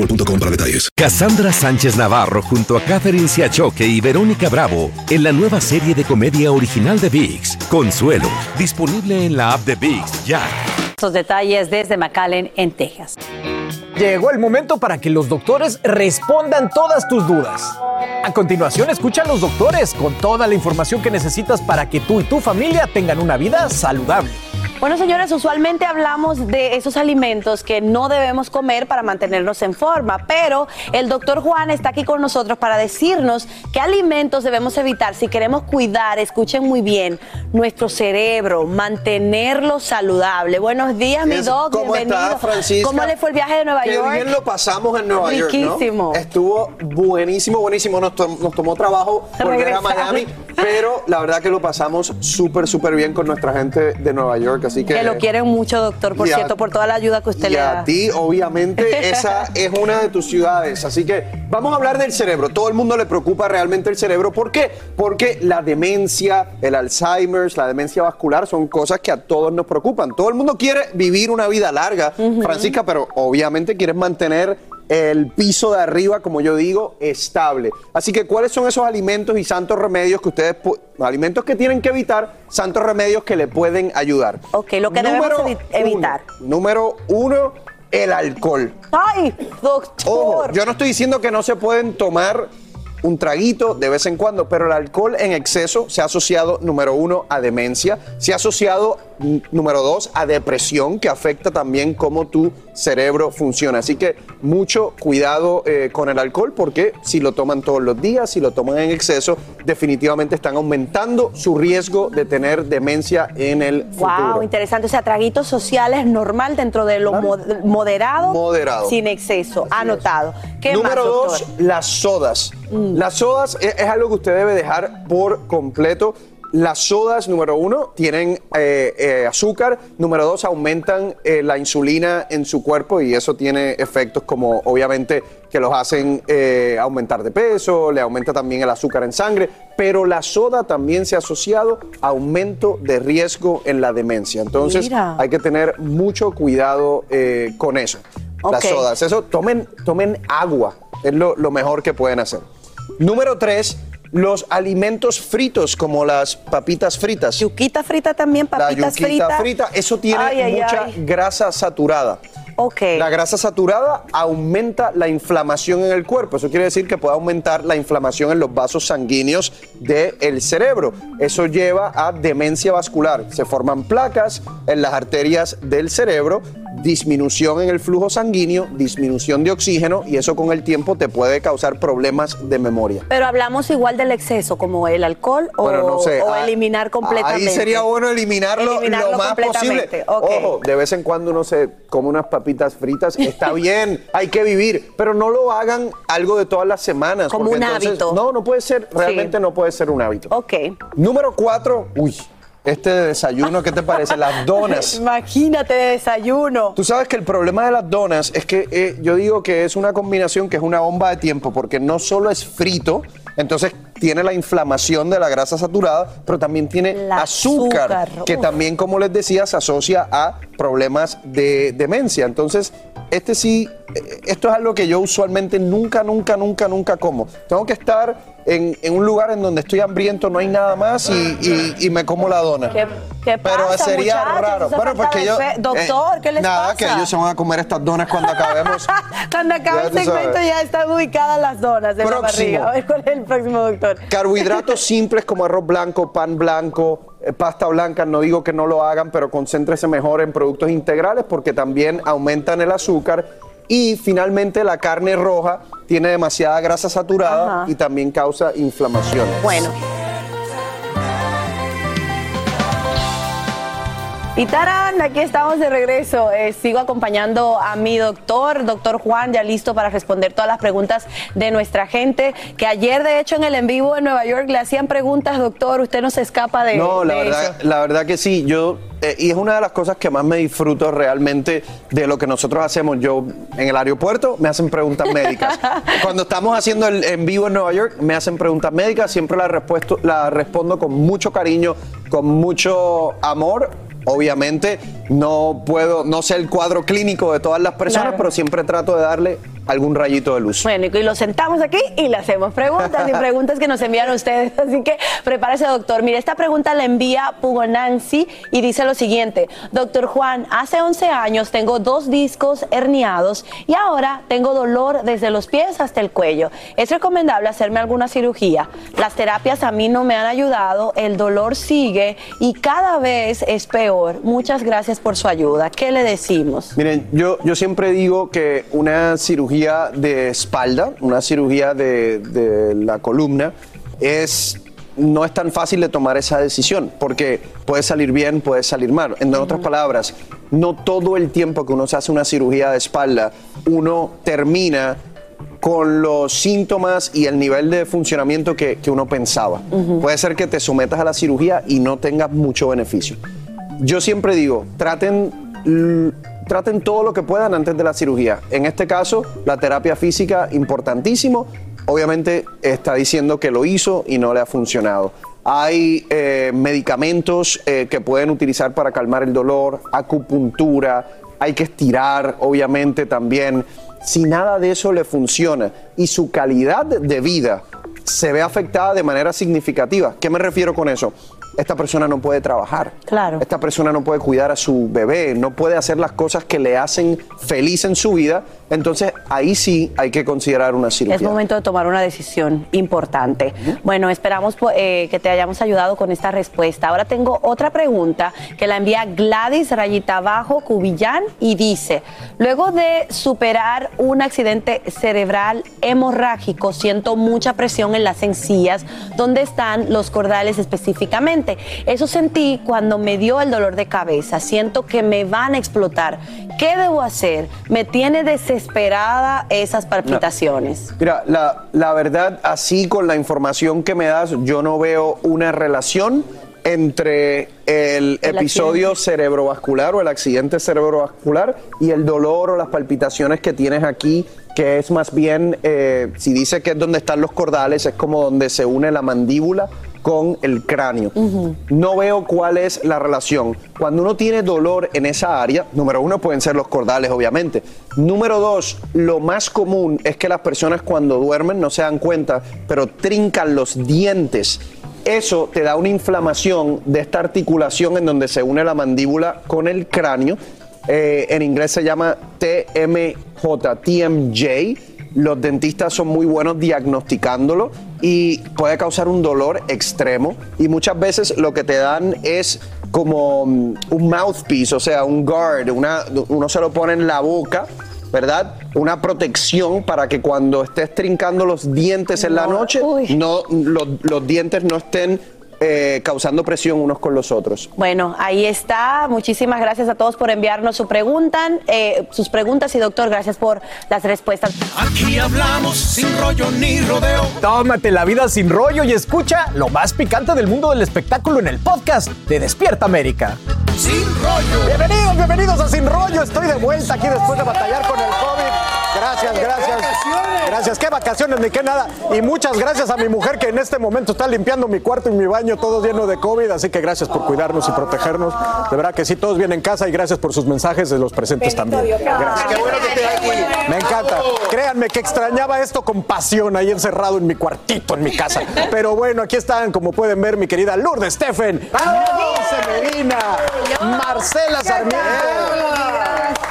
S1: boostmobile.com para detalles.
S2: Cassandra Sánchez Navarro junto a Catherine Siachoque y Verónica Bravo en la nueva serie de comedia original de VIX, Consuelo, disponible en la app de VIX ya.
S3: Estos detalles desde McAllen, en Texas.
S29: Llegó el momento para que los doctores respondan todas tus dudas. A continuación, escucha a los doctores con toda la información que necesitas para que tú y tu familia tengan una vida saludable.
S9: Bueno, señores, usualmente hablamos de esos alimentos que no debemos comer para mantenernos en forma, pero el doctor Juan está aquí con nosotros para decirnos qué alimentos debemos evitar si queremos cuidar, escuchen muy bien, nuestro cerebro, mantenerlo saludable. Buenos días, mi doc,
S30: ¿Cómo
S9: bienvenido.
S30: está, Francisca?
S9: ¿Cómo le fue el viaje de Nueva
S30: Qué
S9: York?
S30: bien lo pasamos en Nueva York, ¿no? Estuvo buenísimo, buenísimo. Nos, tom- nos tomó trabajo volver a
S9: Regresar.
S30: Miami, pero la verdad que lo pasamos súper, súper bien con nuestra gente de Nueva York, así que...
S9: Que lo quieren mucho, doctor, por
S30: a-
S9: cierto, por toda la ayuda que usted
S30: y
S9: le
S30: a
S9: da.
S30: ti, obviamente, esa es una de tus ciudades. Así que vamos a hablar del cerebro. Todo el mundo le preocupa realmente el cerebro. ¿Por qué? Porque la demencia, el Alzheimer, la demencia vascular son cosas que a todos nos preocupan. Todo el mundo quiere vivir una vida larga, Francisca, pero obviamente quieres mantener el piso de arriba, como yo digo, estable. Así que, ¿cuáles son esos alimentos y santos remedios que ustedes, alimentos que tienen que evitar, santos remedios que le pueden ayudar?
S9: Ok, lo que debemos evi- evitar.
S30: Número uno, el alcohol.
S9: ¡Ay, doctor!
S30: Ojo, yo no estoy diciendo que no se pueden tomar un traguito de vez en cuando, pero el alcohol en exceso se ha asociado, número uno, a demencia, se ha asociado, número dos, a depresión, que afecta también cómo tu cerebro funciona. Así que mucho cuidado eh, con el alcohol, porque si lo toman todos los días, si lo toman en exceso, definitivamente están aumentando su riesgo de tener demencia en el futuro.
S9: Wow, interesante. O sea, traguitos sociales normal dentro de lo mod- moderado,
S30: Moderado.
S9: sin exceso. Anotado. ¿Qué
S30: Número
S9: más,
S30: dos?
S9: Mm.
S30: las sodas. Las sodas es, es algo que usted debe dejar por completo. Las sodas, número uno, tienen eh, eh, azúcar. Número dos, aumentan eh, la insulina en su cuerpo y eso tiene efectos como, obviamente, que los hacen aumentar de peso, le aumenta también el azúcar en sangre. Pero la soda también se ha asociado a aumento de riesgo en la demencia. Entonces,
S9: Mira.
S30: hay que tener mucho cuidado con eso. Las sodas. Eso, tomen, tomen agua. Es lo, lo mejor que pueden hacer. Número tres, los alimentos fritos, como las papitas fritas.
S9: Yuquita frita también,
S30: La
S9: papitas
S30: yuquita
S9: fritas.
S30: frita, eso tiene
S9: Ay, ay,
S30: mucha
S9: ay.
S30: grasa saturada. La grasa saturada aumenta la inflamación en el cuerpo. Eso quiere decir que puede aumentar la inflamación en los vasos sanguíneos del cerebro. Eso lleva a demencia vascular. Se forman placas en las arterias del cerebro, disminución en el flujo sanguíneo, disminución de oxígeno y eso con el tiempo te puede causar problemas de memoria.
S9: Pero hablamos igual del exceso, como el alcohol o,
S30: Bueno, no sé.
S9: o
S30: ah,
S9: eliminar completamente.
S30: Ahí sería bueno eliminarlo,
S9: Eliminarlo
S30: lo más posible. Ojo, de vez en cuando uno se come unas papitas fritas. Está bien, hay que vivir, pero no lo hagan algo de todas las semanas.
S9: Como un
S30: entonces-
S9: hábito.
S30: No, no puede ser, realmente no puede ser un hábito.
S9: Ok.
S30: Número cuatro, uy, este de desayuno, ¿qué te parece? Las donas.
S9: Imagínate de desayuno.
S30: Tú sabes que el problema de las donas es que eh, yo digo que es una combinación que es una bomba de tiempo, porque no solo es frito, entonces tiene la inflamación de la grasa saturada, pero también tiene azúcar,
S9: azúcar,
S30: que también, como les decía, se asocia a problemas de demencia. Entonces, este sí, eh, esto es algo que yo usualmente nunca, nunca, nunca, nunca como. Tengo que estar en, en un lugar en donde estoy hambriento, no hay nada más y, y- y me como la dona.
S9: ¿Qué, qué
S30: Pero sería
S9: muchachos?
S30: raro. Bueno, porque
S9: de
S30: yo.
S9: fe- Doctor,
S30: eh,
S9: ¿qué les
S30: nada,
S9: pasa?
S30: que ellos se van a comer estas donas cuando acabemos.
S9: Cuando acabe el segmento
S30: sabes.
S9: ya están ubicadas las donas de
S30: Próximo.
S9: la barriga. A ver cuál es el próximo, doctor.
S30: Carbohidratos simples como arroz blanco, pan blanco, eh, pasta blanca, no digo que no lo hagan, pero concéntrese mejor en productos integrales porque también aumentan el azúcar. Y finalmente la carne roja tiene demasiada grasa saturada y también causa inflamación.
S9: Bueno. Y tarán, aquí estamos de regreso. Eh, sigo acompañando a mi doctor, doctor Juan, ya listo para responder todas las preguntas de nuestra gente. Que ayer, de hecho, en el en vivo en Nueva York le hacían preguntas, doctor. Usted no se escapa de,
S30: No, la
S9: de
S30: verdad,
S9: eso.
S30: la verdad que sí. Yo eh, y es una de las cosas que más me disfruto realmente de lo que nosotros hacemos. Yo en el aeropuerto me hacen preguntas médicas. Cuando estamos haciendo el en vivo en Nueva York me hacen preguntas médicas. Siempre la respuesto, la respondo con mucho cariño, con mucho amor. Obviamente no puedo, no sé el cuadro clínico de todas las personas,
S9: Claro.
S30: pero siempre trato de darle algún rayito de luz.
S9: Bueno, y lo sentamos aquí y le hacemos preguntas y preguntas que nos envían ustedes. Así que prepárese, doctor. Mire, esta pregunta la envía Pugo Nancy y dice lo siguiente. Doctor Juan, hace 11 años tengo dos discos herniados y ahora tengo dolor desde los pies hasta el cuello. ¿Es recomendable hacerme alguna cirugía? Las terapias a mí no me han ayudado, el dolor sigue y cada vez es peor. Muchas gracias por su ayuda. ¿Qué le decimos?
S30: Miren, yo, yo siempre digo que una cirugía de espalda, una cirugía de, de la columna, es, no es tan fácil de tomar esa decisión, porque puede salir bien, puede salir mal. En otras palabras, no todo el tiempo que uno se hace una cirugía de espalda, uno termina con los síntomas y el nivel de funcionamiento que, que uno pensaba. Puede ser que te sometas a la cirugía y no tengas mucho beneficio. Yo siempre digo, traten, traten todo lo que puedan antes de la cirugía. En este caso, la terapia física, importantísimo. Obviamente está diciendo que lo hizo y no le ha funcionado. Hay eh, medicamentos eh, que pueden utilizar para calmar el dolor, acupuntura, hay que estirar, obviamente también. Si nada de eso le funciona y su calidad de vida se ve afectada de manera significativa, ¿qué me refiero con eso? Esta persona no puede trabajar.
S9: Claro.
S30: Esta persona no puede cuidar a su bebé, no puede hacer las cosas que le hacen feliz en su vida. Entonces ahí sí hay que considerar una cirugía.
S9: Es momento de tomar una decisión importante. Bueno, esperamos po- eh, que te hayamos ayudado con esta respuesta. Ahora tengo otra pregunta que la envía Gladys Rayita Abajo Cubillán y dice, luego de superar un accidente cerebral hemorrágico, siento mucha presión en las encías donde están los cordales específicamente. Eso sentí cuando me dio el dolor de cabeza. Siento que me van a explotar. ¿Qué debo hacer? Me tiene desesperada esas palpitaciones.
S30: Mira, la, la verdad, así con la información que me das, yo no veo una relación entre el,
S9: El
S30: episodio cerebrovascular o el accidente cerebrovascular y el dolor o las palpitaciones que tienes aquí, que es más bien, eh, si dice que es donde están los cordales, es como donde se une la mandíbula con el cráneo. No veo cuál es la relación. Cuando uno tiene dolor en esa área, número uno pueden ser los cordales, obviamente. Número dos, lo más común es que las personas cuando duermen no se dan cuenta, pero trincan los dientes. Eso te da una inflamación de esta articulación en donde se une la mandíbula con el cráneo. Eh, en inglés se llama TMJ, TMJ. Los dentistas son muy buenos diagnosticándolo y puede causar un dolor extremo. Y muchas veces lo que te dan es como mm, un mouthpiece, o sea, un guard, una, uno se lo pone en la boca, ¿verdad? Una protección para que cuando estés trincando los dientes en la noche, no, los, los dientes no estén eh, causando presión unos con los otros.
S9: Bueno, ahí está. Muchísimas gracias a todos por enviarnos su pregunta, eh, sus preguntas y doctor, gracias por las respuestas.
S29: Aquí hablamos sin rollo ni rodeo. Tómate la vida sin rollo y escucha lo más picante del mundo del espectáculo en el podcast de Despierta América.
S31: Sin rollo.
S29: Bienvenidos, bienvenidos a Sin Rollo. Estoy de vuelta aquí después de batallar con el COVID. Gracias, qué vacaciones ni qué nada. Y muchas gracias a mi mujer que en este momento está limpiando mi cuarto y mi baño todo lleno de COVID. Así que gracias por cuidarnos y protegernos. De verdad que sí, todos vienen en casa y gracias por sus mensajes de los presentes también. Gracias.
S30: Qué bueno que estés aquí.
S29: Me encanta. Créanme que extrañaba esto con pasión ahí encerrado en mi cuartito en mi casa. Pero bueno, aquí están, como pueden ver, mi querida Lourdes Steffen, Dulce Medina, Marcela Sarmiento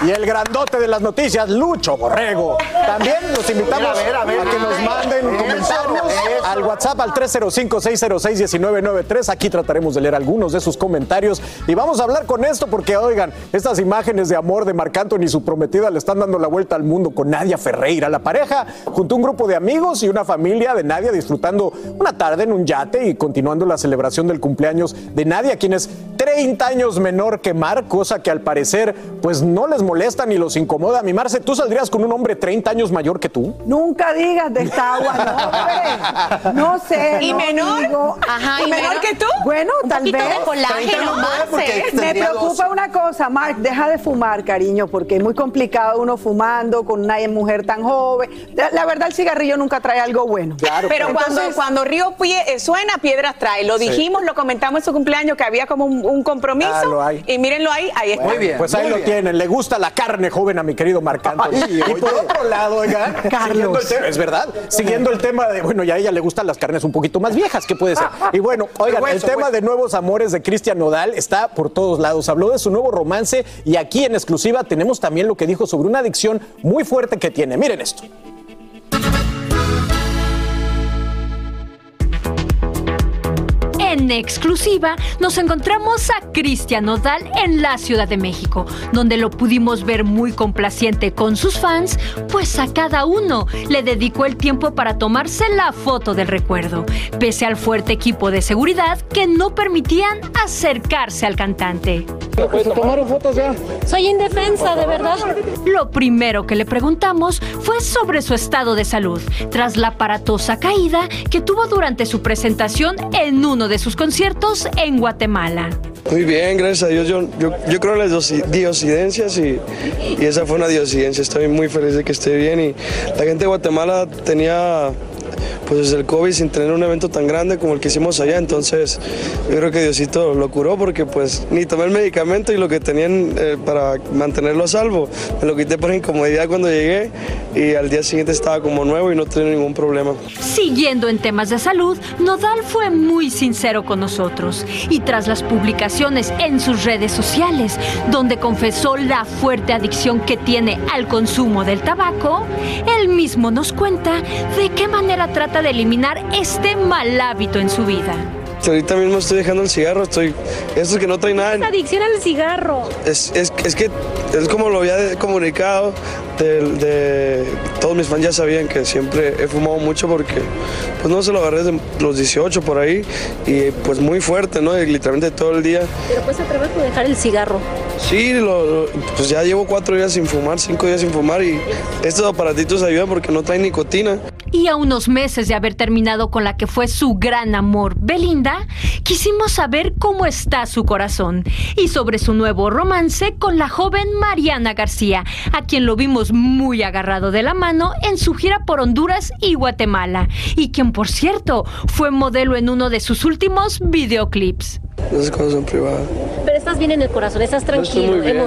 S29: y el grandote de las noticias, Lucho Borrego. También los invitamos
S30: a ver, a ver.
S29: a que nos manden comentarios al WhatsApp al 305-606-1993. Aquí trataremos de leer algunos de sus comentarios y vamos a hablar con esto porque, oigan, estas imágenes de amor de Marc Anthony y su prometida le están dando la vuelta al mundo con Nadia Ferreira. La pareja, junto a un grupo de amigos y una familia de Nadia disfrutando una tarde en un yate y continuando la celebración del cumpleaños de Nadia, quien es 30 años menor que Marc, cosa que al parecer pues no les molesta ni los incomoda. Mi Marce, ¿tú saldrías con un hombre 30 años mayor que tú?
S32: Nunca digas de esta agua, no, hombre. No sé.
S4: ¿Y
S32: no
S4: menor?
S32: digo.
S4: Ajá, ¿y menor que tú?
S32: Bueno,
S4: Un
S32: tal vez.
S4: de colágeno, Marce.
S32: Me preocupa
S30: 12.
S32: una cosa, Mark, deja de fumar, cariño, porque es muy complicado uno fumando con una mujer tan joven. La, la verdad, el cigarrillo nunca trae algo bueno.
S29: Claro,
S4: Pero cuando,
S32: Entonces-
S4: cuando Río Pie- eh, suena, piedras trae. Lo
S29: Sí.
S4: dijimos, lo comentamos en su cumpleaños que había como un, un compromiso.
S29: Ah, lo hay.
S4: Y mírenlo ahí, ahí está.
S30: Muy bien.
S29: Pues ahí lo
S30: bien.
S29: tienen. Le gusta la carne joven a mi querido Marc Anthony.
S30: Ay,
S29: y por otro lado, oigan, el tema, es verdad, siguiendo el tema de, bueno, y a ella le gustan las carnes un poquito más viejas, ¿qué puede ser? Y bueno, oigan, el tema
S30: hueso.
S29: de nuevos amores de Cristian Nodal está por todos lados. Habló de su nuevo romance y aquí en exclusiva tenemos también lo que dijo sobre una adicción muy fuerte que tiene. Miren esto.
S31: En exclusiva nos encontramos a Cristian Nodal en la Ciudad de México, donde lo pudimos ver muy complaciente con sus fans, pues a cada uno le dedicó el tiempo para tomarse la foto del recuerdo, pese al fuerte equipo de seguridad que no permitían acercarse al cantante.
S17: Tomaron fotos ya?
S31: Soy indefensa, de verdad. Lo primero que le preguntamos fue sobre su estado de salud, tras la aparatosa caída que tuvo durante su presentación en uno de sus conciertos en Guatemala.
S33: Muy bien, gracias a Dios. Yo, yo, yo creo en las dosi- diosidencias y, y esa fue una diosidencia. Estoy muy feliz de que esté bien y la gente de Guatemala tenía pues desde el COVID sin tener un evento tan grande como el que hicimos allá, entonces yo creo que Diosito lo curó porque pues ni tomé el medicamento y lo que tenían eh, para mantenerlo a salvo, me lo quité por incomodidad cuando llegué y al día siguiente estaba como nuevo y no tenía ningún problema.
S31: Siguiendo en temas de salud, Nodal fue muy sincero con nosotros. Y tras las publicaciones en sus redes sociales, donde confesó la fuerte adicción que tiene al consumo del tabaco, él mismo nos cuenta de qué manera trata de eliminar este mal hábito en su vida.
S33: Ahorita mismo estoy dejando el cigarro, estoy... Esto es que no trae nada.
S31: adicción al cigarro.
S33: Es, es, es que es como lo había comunicado, de, de- todos mis fans ya sabían que siempre he fumado mucho porque pues no se lo agarré desde los 18 por ahí y pues muy fuerte, ¿no? Y literalmente todo el día.
S31: Pero pues atreves a dejar el cigarro.
S33: Sí, lo- lo- pues ya llevo cuatro días sin fumar, cinco días sin fumar y estos aparatitos ayudan porque no traen nicotina.
S31: Y a unos meses de haber terminado con la que fue su gran amor, Belinda, quisimos saber cómo está su corazón y sobre su nuevo romance con la joven Mariana García, a quien lo vimos muy agarrado de la mano en su gira por Honduras y Guatemala, y quien por cierto fue modelo en uno de sus últimos videoclips.
S33: Esas cosas son privadas.
S31: Pero estás bien en el corazón, estás
S33: Estoy muy bien.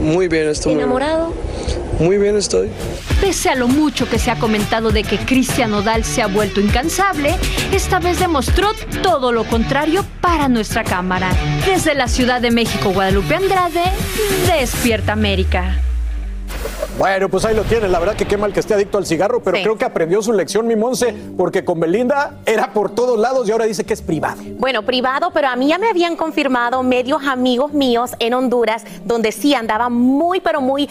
S33: Muy bien, estoy muy bien. Muy bien estoy.
S31: Pese a lo mucho que se ha comentado de que Cristian Nodal se ha vuelto incansable, esta vez demostró todo lo contrario para nuestra cámara. Desde la Ciudad de México, Guadalupe Andrade, Despierta América.
S29: Bueno, pues ahí lo tienen. La verdad que qué mal que esté adicto al cigarro, pero creo que aprendió su lección, mi Monse, porque con Belinda era por todos lados y ahora dice que es privado.
S34: Bueno, privado, pero a mí ya me habían confirmado medios amigos míos en Honduras, donde sí andaba muy, pero muy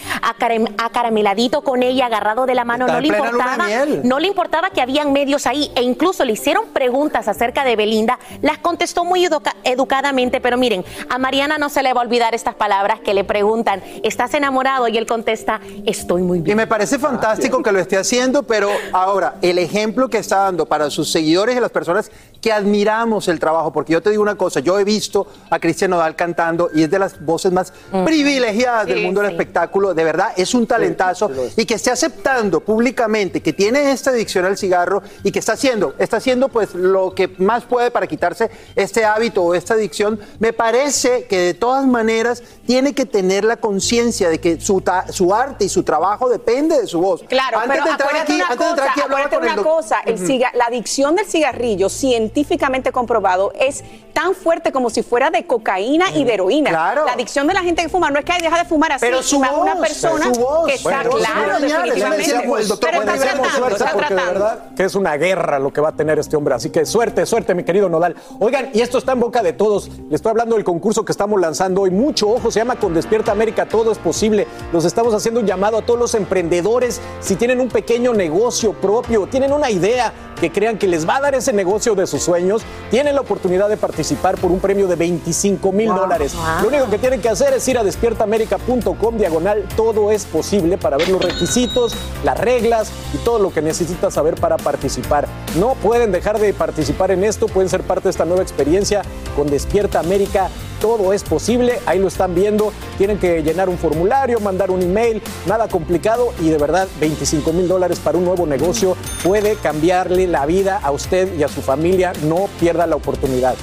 S34: acarameladito con ella, agarrado de la mano.
S30: Está
S34: No le importaba, no le importaba que habían medios ahí, e incluso le hicieron preguntas acerca de Belinda, las contestó muy educa- educadamente, pero miren, a Mariana no se le va a olvidar estas palabras que le preguntan, ¿estás enamorado? Y él contesta, estoy muy bien.
S30: Y me parece fantástico que lo esté haciendo, pero ahora, el ejemplo que está dando para sus seguidores y las personas
S34: que admiramos el trabajo, porque yo te digo una cosa, yo he visto a Cristian Nodal cantando y es de las voces más privilegiadas del
S35: Sí,
S34: mundo del
S35: sí.
S34: espectáculo, de verdad, es un talentazo y que esté aceptando públicamente que tiene esta adicción al cigarro y que está haciendo, está haciendo pues lo que más puede para quitarse este hábito o esta adicción, me parece que de todas maneras tiene que tener la conciencia de que su, ta- su arte y su trabajo depende de su voz.
S36: Claro,
S34: antes
S36: pero
S34: de entrar aquí,
S36: una
S34: antes de entrar
S36: cosa,
S34: aquí hablaba con el
S36: una
S34: doc-
S36: cosa, el ciga- la adicción del cigarrillo, científicamente comprobado, es tan fuerte como si fuera de cocaína y de heroína.
S34: Claro.
S36: La adicción de la gente que fuma no es que deja de fumar así,
S34: Pero su
S36: una persona
S34: su voz.
S36: que está
S34: Bueno, entonces,
S36: claro, definitivamente.
S34: pues, el doctor,
S36: pero está tratando, está
S29: de verdad que es una guerra lo que va a tener este hombre. Así que suerte, suerte, mi querido Nodal. Oigan, y esto está en boca de todos. Le estoy hablando del concurso que estamos lanzando hoy. Mucho ojo, se llama Con Despierta América, todo es posible. Los estamos haciendo un llamado a todos los emprendedores. Si tienen un pequeño negocio propio, tienen una idea que crean que les va a dar ese negocio de sus sueños, tienen la oportunidad de participar por un premio de 25 mil dólares. Lo único que tienen que hacer es ir a despiertaamerica.com diagonal todo es posible para ver los requisitos, las reglas y todo lo que necesitas saber para participar. No pueden dejar de participar en esto, pueden ser parte de esta nueva experiencia con Despierta América. Todo es posible, ahí lo están viendo. Tienen que llenar un formulario, mandar un email, nada complicado y de verdad 25 mil dólares para un nuevo negocio puede cambiarle la vida a usted y a su familia. No pierda la oportunidad.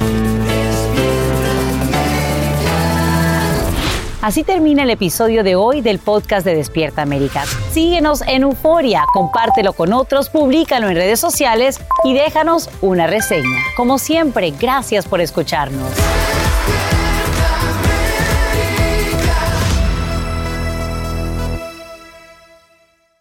S3: Así termina el episodio de hoy del podcast de Despierta América. Síguenos en Euforia, compártelo con otros, públicalo en redes sociales y déjanos una reseña. Como siempre, gracias por escucharnos.